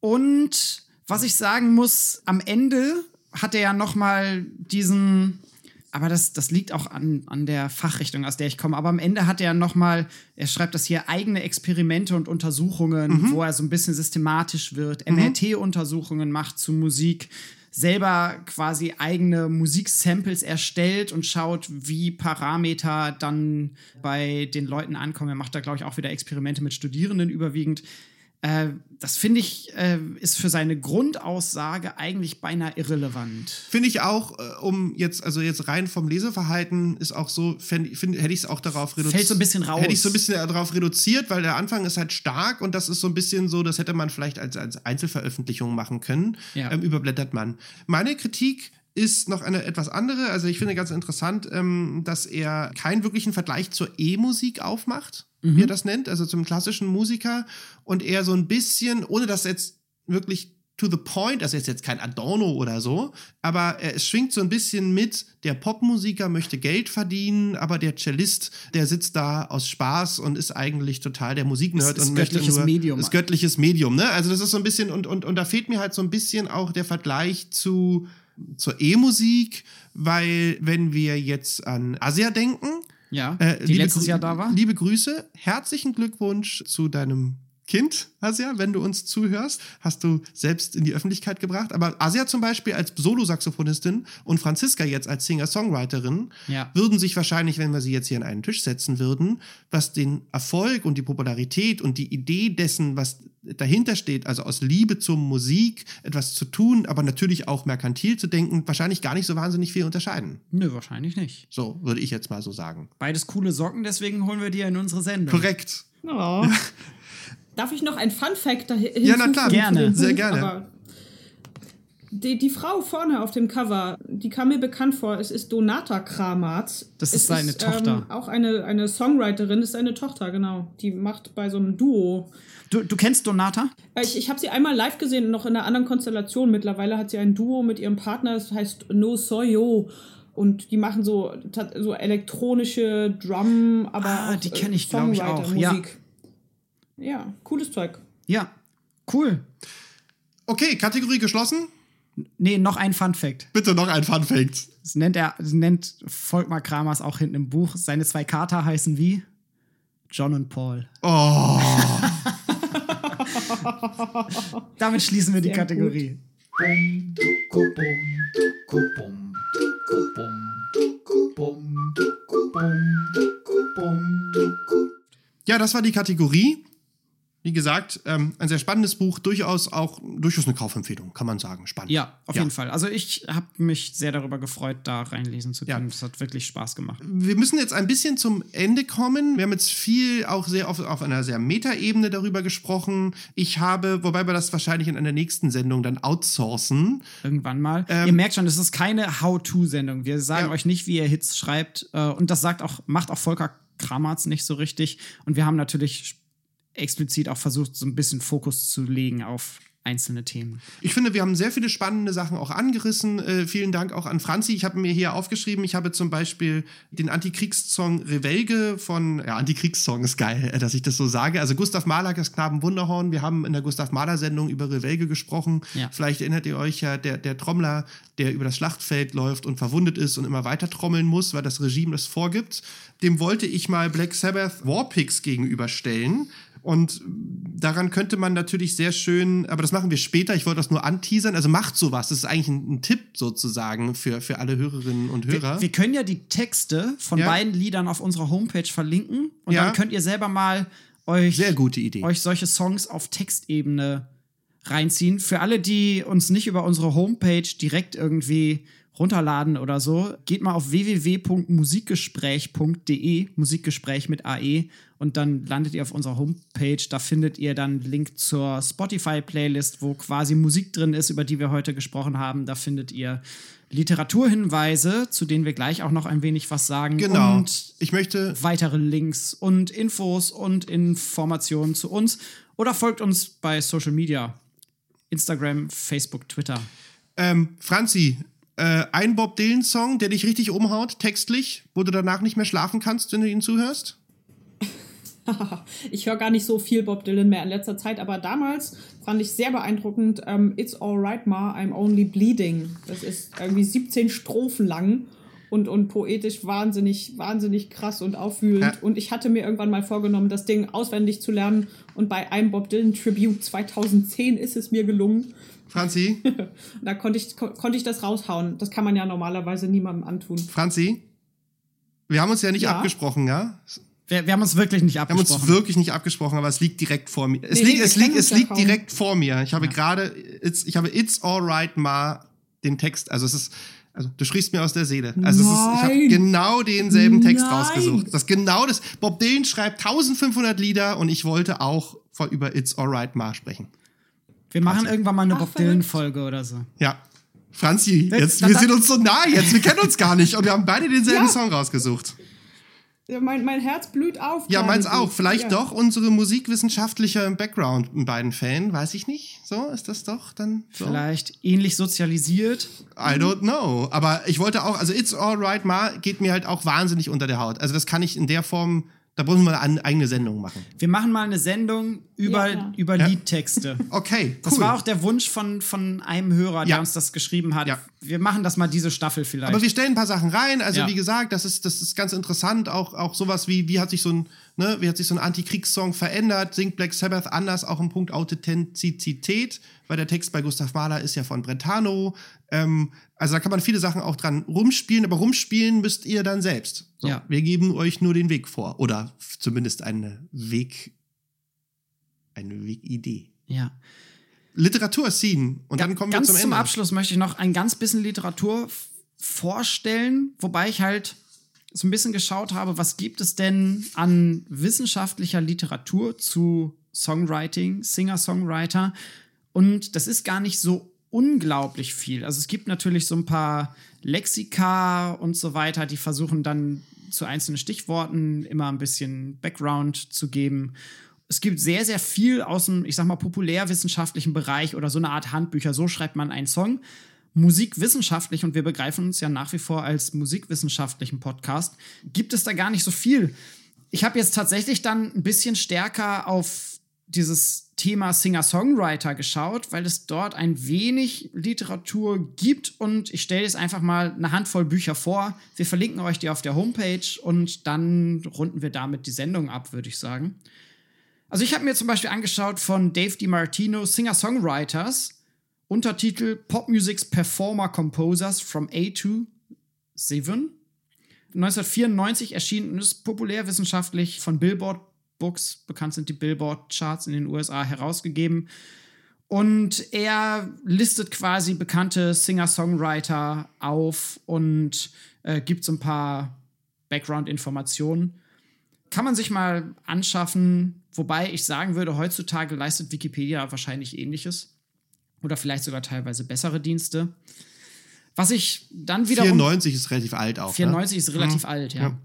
Und was ich sagen muss, am Ende hat er ja noch mal diesen aber das, das liegt auch an, an der Fachrichtung, aus der ich komme. Aber am Ende hat er noch mal, er schreibt das hier, eigene Experimente und Untersuchungen, wo er so ein bisschen systematisch wird, MRT-Untersuchungen macht zu Musik, selber quasi eigene Musiksamples erstellt und schaut, wie Parameter dann bei den Leuten ankommen. Er macht da, glaube ich, auch wieder Experimente mit Studierenden überwiegend. Äh, das finde ich, äh, ist für seine Grundaussage eigentlich beinahe irrelevant. Finde ich auch, äh, um jetzt, also jetzt rein vom Leseverhalten ist auch so, hätte ich es auch darauf reduziert. Fällt so ein bisschen raus. Hätte ich so ein bisschen darauf reduziert, weil der Anfang ist halt stark und das ist so ein bisschen so, das hätte man vielleicht als, als Einzelveröffentlichung machen können. Ja. Ähm, überblättert man. Meine Kritik ist noch eine etwas andere. Also ich finde ganz interessant, ähm, dass er keinen wirklichen Vergleich zur E-Musik aufmacht, wie er das nennt, also zum klassischen Musiker und er so ein bisschen, ohne dass jetzt wirklich to the point, also ist jetzt kein Adorno oder so, aber es schwingt so ein bisschen mit, der Popmusiker möchte Geld verdienen, aber der Cellist, der sitzt da aus Spaß und ist eigentlich total der Musiknerd und möchte göttliches nur Medium. ist göttliches Medium, ne? Also das ist so ein bisschen und und und da fehlt mir halt so ein bisschen auch der Vergleich zu zur E-Musik, weil wenn wir jetzt an Asia denken, Ja, äh, die letztes Grü- Jahr da war. Liebe Grüße, herzlichen Glückwunsch zu deinem Kind, Asia, wenn du uns zuhörst, hast du selbst in die Öffentlichkeit gebracht. Aber Asia zum Beispiel als Solo-Saxophonistin und Franziska jetzt als Singer-Songwriterin Ja. würden sich wahrscheinlich, wenn wir sie jetzt hier an einen Tisch setzen würden, was den Erfolg und die Popularität und die Idee dessen, was dahinter steht, also aus Liebe zur Musik etwas zu tun, aber natürlich auch merkantil zu denken, wahrscheinlich gar nicht so wahnsinnig viel unterscheiden. Nö, wahrscheinlich nicht. So würde ich jetzt mal so sagen. Beides coole Socken, deswegen holen wir die in unsere Sendung. Korrekt. Oh. *laughs* Darf ich noch ein Fun Fact da Ja, na klar. Gerne. Sehr gerne. Aber Die, die Frau vorne auf dem Cover, die kam mir bekannt vor. Es ist Donata Kramatz. Das ist es seine Tochter. Ähm, auch eine, eine Songwriterin, ist seine Tochter, genau. Die macht bei so einem Duo. Du, du kennst Donata? Äh, Ich, ich habe sie einmal live gesehen, noch in einer anderen Konstellation. Mittlerweile hat sie ein Duo mit ihrem Partner, das heißt No Soyo. Und die machen so, so elektronische Drum, aber Ah, auch, die äh, kenn ich, glaub ich, auch, ja. Ja, cooles Zeug. Ja. Cool. Okay, Kategorie geschlossen. Nee, noch ein Fun Fact. Bitte noch ein Fun Fact. Das nennt er, das nennt Volkmar Kramers auch hinten im Buch. Seine zwei Kater heißen wie? John und Paul. Oh, *laughs* Damit schließen wir die Sehr Kategorie. ja, das war die Kategorie. Wie gesagt, ähm, ein sehr spannendes Buch, durchaus auch durchaus eine Kaufempfehlung, kann man sagen. Spannend. Ja, auf jeden Fall. Also ich habe mich sehr darüber gefreut, da reinlesen zu können. Das hat wirklich Spaß gemacht. Wir müssen jetzt ein bisschen zum Ende kommen. Wir haben jetzt viel auch sehr auf, auf einer sehr Metaebene darüber gesprochen. Ich habe, wobei wir das wahrscheinlich in einer nächsten Sendung dann outsourcen. Irgendwann mal. ihr merkt schon, das ist keine How-To-Sendung. Wir sagen Ähm, Ja. euch nicht, wie ihr Hits schreibt. Äh, und das sagt auch, macht auch Volker Kramarz nicht so richtig. Und wir haben natürlich explizit auch versucht, so ein bisschen Fokus zu legen auf einzelne Themen. Ich finde, wir haben sehr viele spannende Sachen auch angerissen. Äh, vielen Dank auch an Franzi. Ich habe mir hier aufgeschrieben, ich habe zum Beispiel den Antikriegssong Revelge von, ja, Antikriegssong ist geil, äh, dass ich das so sage. Also Gustav Mahler, das Knaben Wunderhorn. Wir haben in der Gustav Mahler-Sendung über Revelge gesprochen. Ja. Vielleicht erinnert ihr euch ja, der, der Trommler, der über das Schlachtfeld läuft und verwundet ist und immer weiter trommeln muss, weil das Regime das vorgibt. Dem wollte ich mal Black Sabbath Warpigs gegenüberstellen. Und daran könnte man natürlich sehr schön, aber das machen wir später, ich wollte das nur anteasern, also macht sowas, das ist eigentlich ein, ein Tipp sozusagen für, für alle Hörerinnen und Hörer. Wir, wir können ja die Texte von Ja. beiden Liedern auf unserer Homepage verlinken. Und Ja. dann könnt ihr selber mal euch, Sehr gute Idee. euch solche Songs auf Textebene reinziehen. Für alle, die uns nicht über unsere Homepage direkt irgendwie runterladen oder so, geht mal auf www.musikgespräch.de, Musikgespräch mit AE, und dann landet ihr auf unserer Homepage. Da findet ihr dann einen Link zur Spotify-Playlist, wo quasi Musik drin ist, über die wir heute gesprochen haben. Da findet ihr Literaturhinweise, zu denen wir gleich auch noch ein wenig was sagen. genau. Und ich möchte weitere Links und Infos und Informationen zu uns. Oder folgt uns bei Social Media. Instagram, Facebook, Twitter. Ähm, Franzi, äh, ein Bob Dylan-Song, der dich richtig umhaut, textlich, wo du danach nicht mehr schlafen kannst, wenn du ihn zuhörst? *laughs* Ich höre gar nicht so viel Bob Dylan mehr in letzter Zeit, aber damals fand ich sehr beeindruckend ähm, It's Alright Ma, I'm Only Bleeding. Das ist irgendwie 17 Strophen lang und, und poetisch wahnsinnig, wahnsinnig krass und aufwühlend. Ja. Und ich hatte mir irgendwann mal vorgenommen, das Ding auswendig zu lernen und bei einem Bob Dylan Tribute 2010 ist es mir gelungen. Franzi, *laughs* Da konnte ich, ko konnte ich das raushauen. Das kann man ja normalerweise niemandem antun. Franzi, wir haben uns ja nicht Ja? abgesprochen, ja? Wir, wir haben uns wirklich nicht Wir haben uns abgesprochen. wirklich nicht abgesprochen, aber es liegt direkt vor mir. Es Nee, liegt, es liegt, es ja liegt kaum. direkt vor mir. Ich habe gerade, it's, ich habe It's Alright Ma den Text, also es ist, also du sprichst mir aus der Seele. Also es ist, ich habe genau denselben Text Nein. rausgesucht. Das genau das. Bob Dylan schreibt 1500 Lieder und ich wollte auch über It's Alright Ma sprechen. Wir machen irgendwann mal eine Ach, Bob. Dylan-Folge oder so. Ja. Franzi, Das- jetzt, das- wir sind uns so nah jetzt, wir kennen uns gar nicht und wir haben beide denselben Ja. Song rausgesucht. Ja, mein, mein Herz blüht auf. Ja, meins auch. Vielleicht Ja. doch unsere musikwissenschaftliche Background in beiden Fällen. Weiß ich nicht. So, ist das doch dann so? Vielleicht ähnlich sozialisiert. I don't know. Aber ich wollte auch, also It's Alright Ma geht mir halt auch wahnsinnig unter der Haut. Also das kann ich in der Form, da brauchen wir eine eigene Sendung machen. Wir machen mal eine Sendung über, Ja, über Ja. Liedtexte. *laughs* Okay, cool. Das war auch der Wunsch von, von einem Hörer, der Ja. uns das geschrieben hat. Ja. Wir machen das mal diese Staffel vielleicht. Aber wir stellen ein paar Sachen rein. Also Ja. wie gesagt, das ist, das ist ganz interessant. Auch, auch sowas wie, wie hat sich so ein, ne, wie hat sich so ein Antikriegssong verändert? Singt Black Sabbath anders auch im Punkt Authentizität? Weil der Text bei Gustav Mahler ist ja von Brentano. Ähm, also da kann man viele Sachen auch dran rumspielen, aber rumspielen müsst ihr dann selbst. So, Ja. Wir geben euch nur den Weg vor. Oder zumindest eine Weg, eine Wegidee. ja. Literatur-Scene. Und dann kommen wir zum zum, Ende. Abschluss möchte ich noch ein ganz bisschen Literatur vorstellen, wobei ich halt so ein bisschen geschaut habe, was gibt es denn an wissenschaftlicher Literatur zu Songwriting, Singer-Songwriter. Und das ist gar nicht so unglaublich viel. Also es gibt natürlich so ein paar Lexika und so weiter, die versuchen dann zu einzelnen Stichworten immer ein bisschen Background zu geben. Es gibt sehr, sehr viel aus dem, ich sag mal, populärwissenschaftlichen Bereich oder so eine Art Handbücher. So schreibt man einen Song. Musikwissenschaftlich, und wir begreifen uns ja nach wie vor als musikwissenschaftlichen Podcast, gibt es da gar nicht so viel. Ich habe jetzt tatsächlich dann ein bisschen stärker auf dieses Thema Singer-Songwriter geschaut, weil es dort ein wenig Literatur gibt und ich stelle jetzt einfach mal eine Handvoll Bücher vor. Wir verlinken euch die auf der Homepage und dann runden wir damit die Sendung ab, würde ich sagen. Also ich habe mir zum Beispiel angeschaut von Dave DiMartino Singer-Songwriters, Untertitel Pop Music's Performer Composers from A to 7. 1994 erschienen und ist populärwissenschaftlich von Billboard Books, bekannt sind die Billboard Charts in den USA, herausgegeben. Und er listet quasi bekannte Singer-Songwriter auf und äh, gibt so ein paar Background-Informationen. Kann man sich mal anschaffen, wobei ich sagen würde, heutzutage leistet Wikipedia wahrscheinlich ähnliches oder vielleicht sogar teilweise bessere Dienste. Was ich dann wieder. 94 ist relativ alt auch. 94 ne? ist relativ ja. alt, ja. Ja.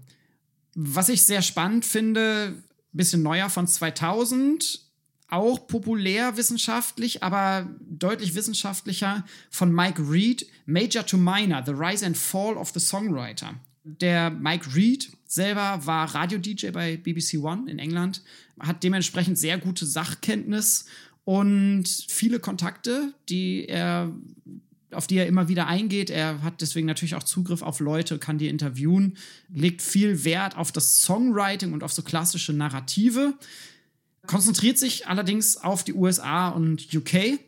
Was ich sehr spannend finde, bisschen neuer von 2000, auch populärwissenschaftlich, aber deutlich wissenschaftlicher von Mike Reed, Major to Minor, The Rise and Fall of the Songwriter. Der Mike Reed selber war Radio-DJ bei BBC One in England, hat dementsprechend sehr gute Sachkenntnis und viele Kontakte, die er auf die er immer wieder eingeht. Er hat deswegen natürlich auch Zugriff auf Leute, kann die interviewen, legt viel Wert auf das Songwriting und auf so klassische Narrative, konzentriert sich allerdings auf die USA und UK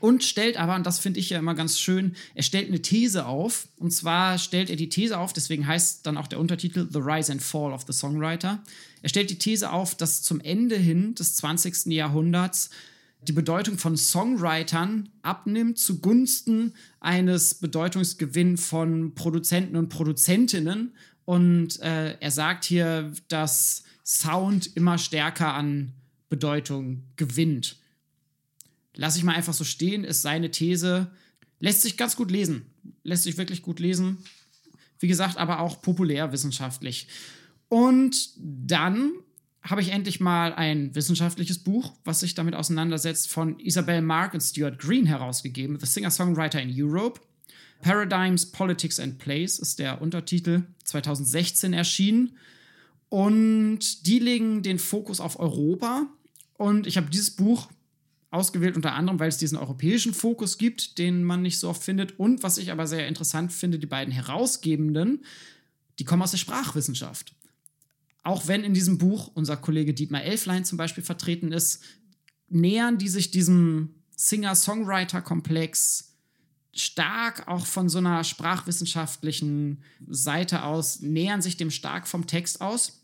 und stellt aber, und das finde ich ja immer ganz schön, er stellt eine These auf. Und zwar stellt er die These auf, deswegen heißt dann auch der Untertitel The Rise and Fall of the Songwriter. Er stellt die These auf, dass zum Ende hin des 20. Jahrhunderts die Bedeutung von Songwritern abnimmt zugunsten eines Bedeutungsgewinns von Produzenten und Produzentinnen. Und äh, er sagt hier, dass Sound immer stärker an Bedeutung gewinnt. Lass ich mal einfach so stehen, ist seine These. Lässt sich ganz gut lesen. Lässt sich wirklich gut lesen. Wie gesagt, aber auch populärwissenschaftlich. Und dann habe ich endlich mal ein wissenschaftliches Buch, was sich damit auseinandersetzt, von Isabel Mark und Stuart Green herausgegeben, The Singer-Songwriter in Europe. Paradigms, Politics and Place ist der Untertitel, 2016 erschienen. Und die legen den Fokus auf Europa. Und ich habe dieses Buch ausgewählt unter anderem, weil es diesen europäischen Fokus gibt, den man nicht so oft findet. Und was ich aber sehr interessant finde, die beiden Herausgebenden, die kommen aus der Sprachwissenschaft auch wenn in diesem Buch unser Kollege Dietmar Elflein zum Beispiel vertreten ist, nähern die sich diesem Singer-Songwriter-Komplex stark auch von so einer sprachwissenschaftlichen Seite aus, nähern sich dem stark vom Text aus.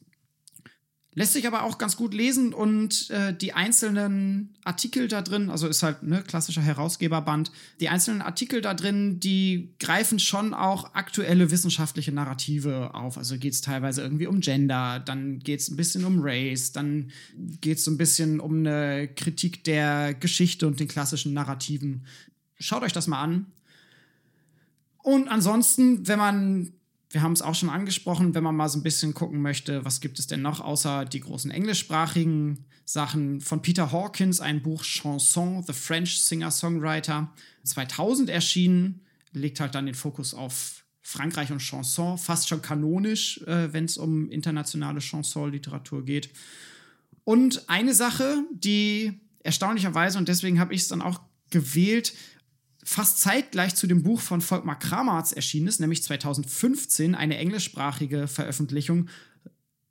Lässt sich aber auch ganz gut lesen und äh, die einzelnen Artikel da drin, also ist halt ne klassischer Herausgeberband, die einzelnen Artikel da drin, die greifen schon auch aktuelle wissenschaftliche Narrative auf. Also geht es teilweise irgendwie um Gender, dann geht es ein bisschen um Race, dann geht es so ein bisschen um eine Kritik der Geschichte und den klassischen Narrativen. Schaut euch das mal an. Und ansonsten, wenn man wir haben es auch schon angesprochen, wenn man mal so ein bisschen gucken möchte, was gibt es denn noch außer die großen englischsprachigen Sachen von Peter Hawkins, ein Buch Chanson, The French Singer-Songwriter, 2000 erschienen, legt halt dann den Fokus auf Frankreich und Chanson, fast schon kanonisch, äh, wenn es um internationale Chanson-Literatur geht. Und eine Sache, die erstaunlicherweise, und deswegen habe ich es dann auch gewählt, fast zeitgleich zu dem Buch von Volkmar Kramarz erschienen ist, nämlich 2015, eine englischsprachige Veröffentlichung,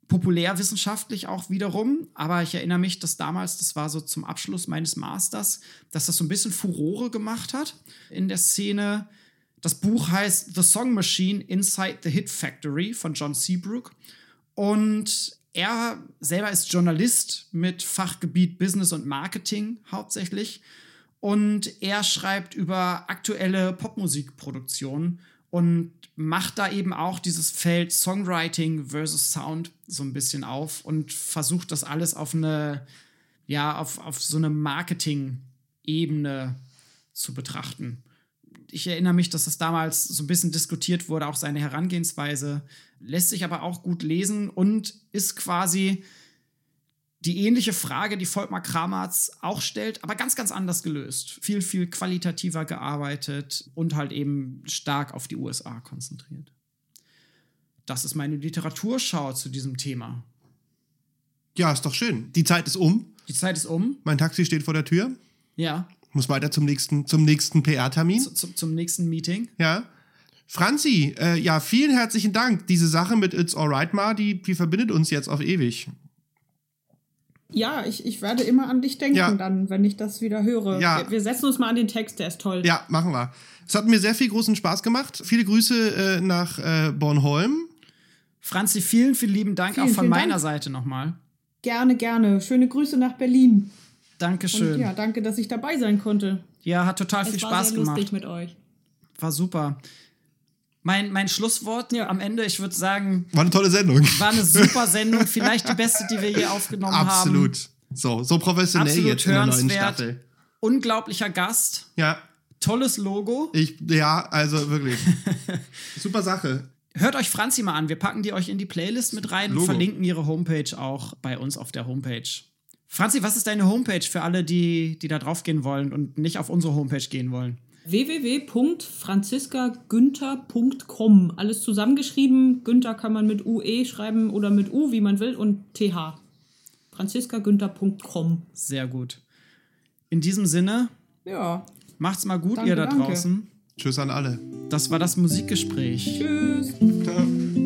populärwissenschaftlich auch wiederum, aber ich erinnere mich, dass damals, das war so zum Abschluss meines Masters, dass das so ein bisschen Furore gemacht hat in der Szene. Das Buch heißt The Song Machine Inside the Hit Factory von John Seabrook. Und er selber ist Journalist mit Fachgebiet Business und Marketing hauptsächlich und er schreibt über aktuelle Popmusikproduktionen und macht da eben auch dieses Feld Songwriting versus Sound so ein bisschen auf und versucht das alles auf eine, ja, auf, auf so eine Marketing-Ebene zu betrachten. Ich erinnere mich, dass das damals so ein bisschen diskutiert wurde, auch seine Herangehensweise, lässt sich aber auch gut lesen und ist quasi die ähnliche Frage, die Volkmar Kramatz auch stellt, aber ganz, ganz anders gelöst. Viel, viel qualitativer gearbeitet und halt eben stark auf die USA konzentriert. Das ist meine Literaturschau zu diesem Thema. Ja, ist doch schön. Die Zeit ist um. Die Zeit ist um. Mein Taxi steht vor der Tür. Ja, Muss weiter zum nächsten, zum nächsten PR-Termin. zu, zu, zum nächsten Meeting. Ja. Franzi, äh, ja, vielen herzlichen Dank. Diese Sache mit It's Alright Ma, die, die verbindet uns jetzt auf ewig. Ja, ich, ich werde immer an dich denken Ja. dann, wenn ich das wieder höre. Ja. Wir, wir setzen uns mal an den Text, der ist toll. Ja, machen wir. Es hat mir sehr viel großen Spaß gemacht. Viele Grüße äh, nach äh, Bornholm. Franzi, vielen, vielen lieben Dank Vielen, auch von meiner Dank. Seite nochmal. Gerne, gerne. Schöne Grüße nach Berlin. Dankeschön. Und Ja, ja, danke, dass ich dabei sein konnte. hat total viel es war Spaß sehr gemacht. lustig mit euch. War super. Mein, mein Schlusswort Ja. am Ende, ich würde sagen, War eine tolle Sendung. war eine super *laughs* Sendung, vielleicht die beste, die wir je aufgenommen haben. Absolut. So, so professionell Absolut jetzt in der neuen hörenswert. Staffel. Unglaublicher Gast, Ja, tolles Logo. ich, ja, also wirklich. *laughs* Super Sache. Hört euch Franzi mal an. Wir packen die euch in die Playlist mit rein und Logo. verlinken ihre Homepage auch bei uns auf der Homepage. Franzi, was ist deine Homepage für alle, die, die da drauf gehen wollen und nicht auf unsere Homepage gehen wollen? www.franziskagünther.com. Alles zusammengeschrieben. Günther kann man mit UE schreiben oder mit U, wie man will, und TH. franziskagünther.com. Sehr gut. In diesem Sinne, Ja. macht's mal gut, Danke, ihr da danke. draußen. Tschüss an alle. Das war das Musikgespräch. Tschüss.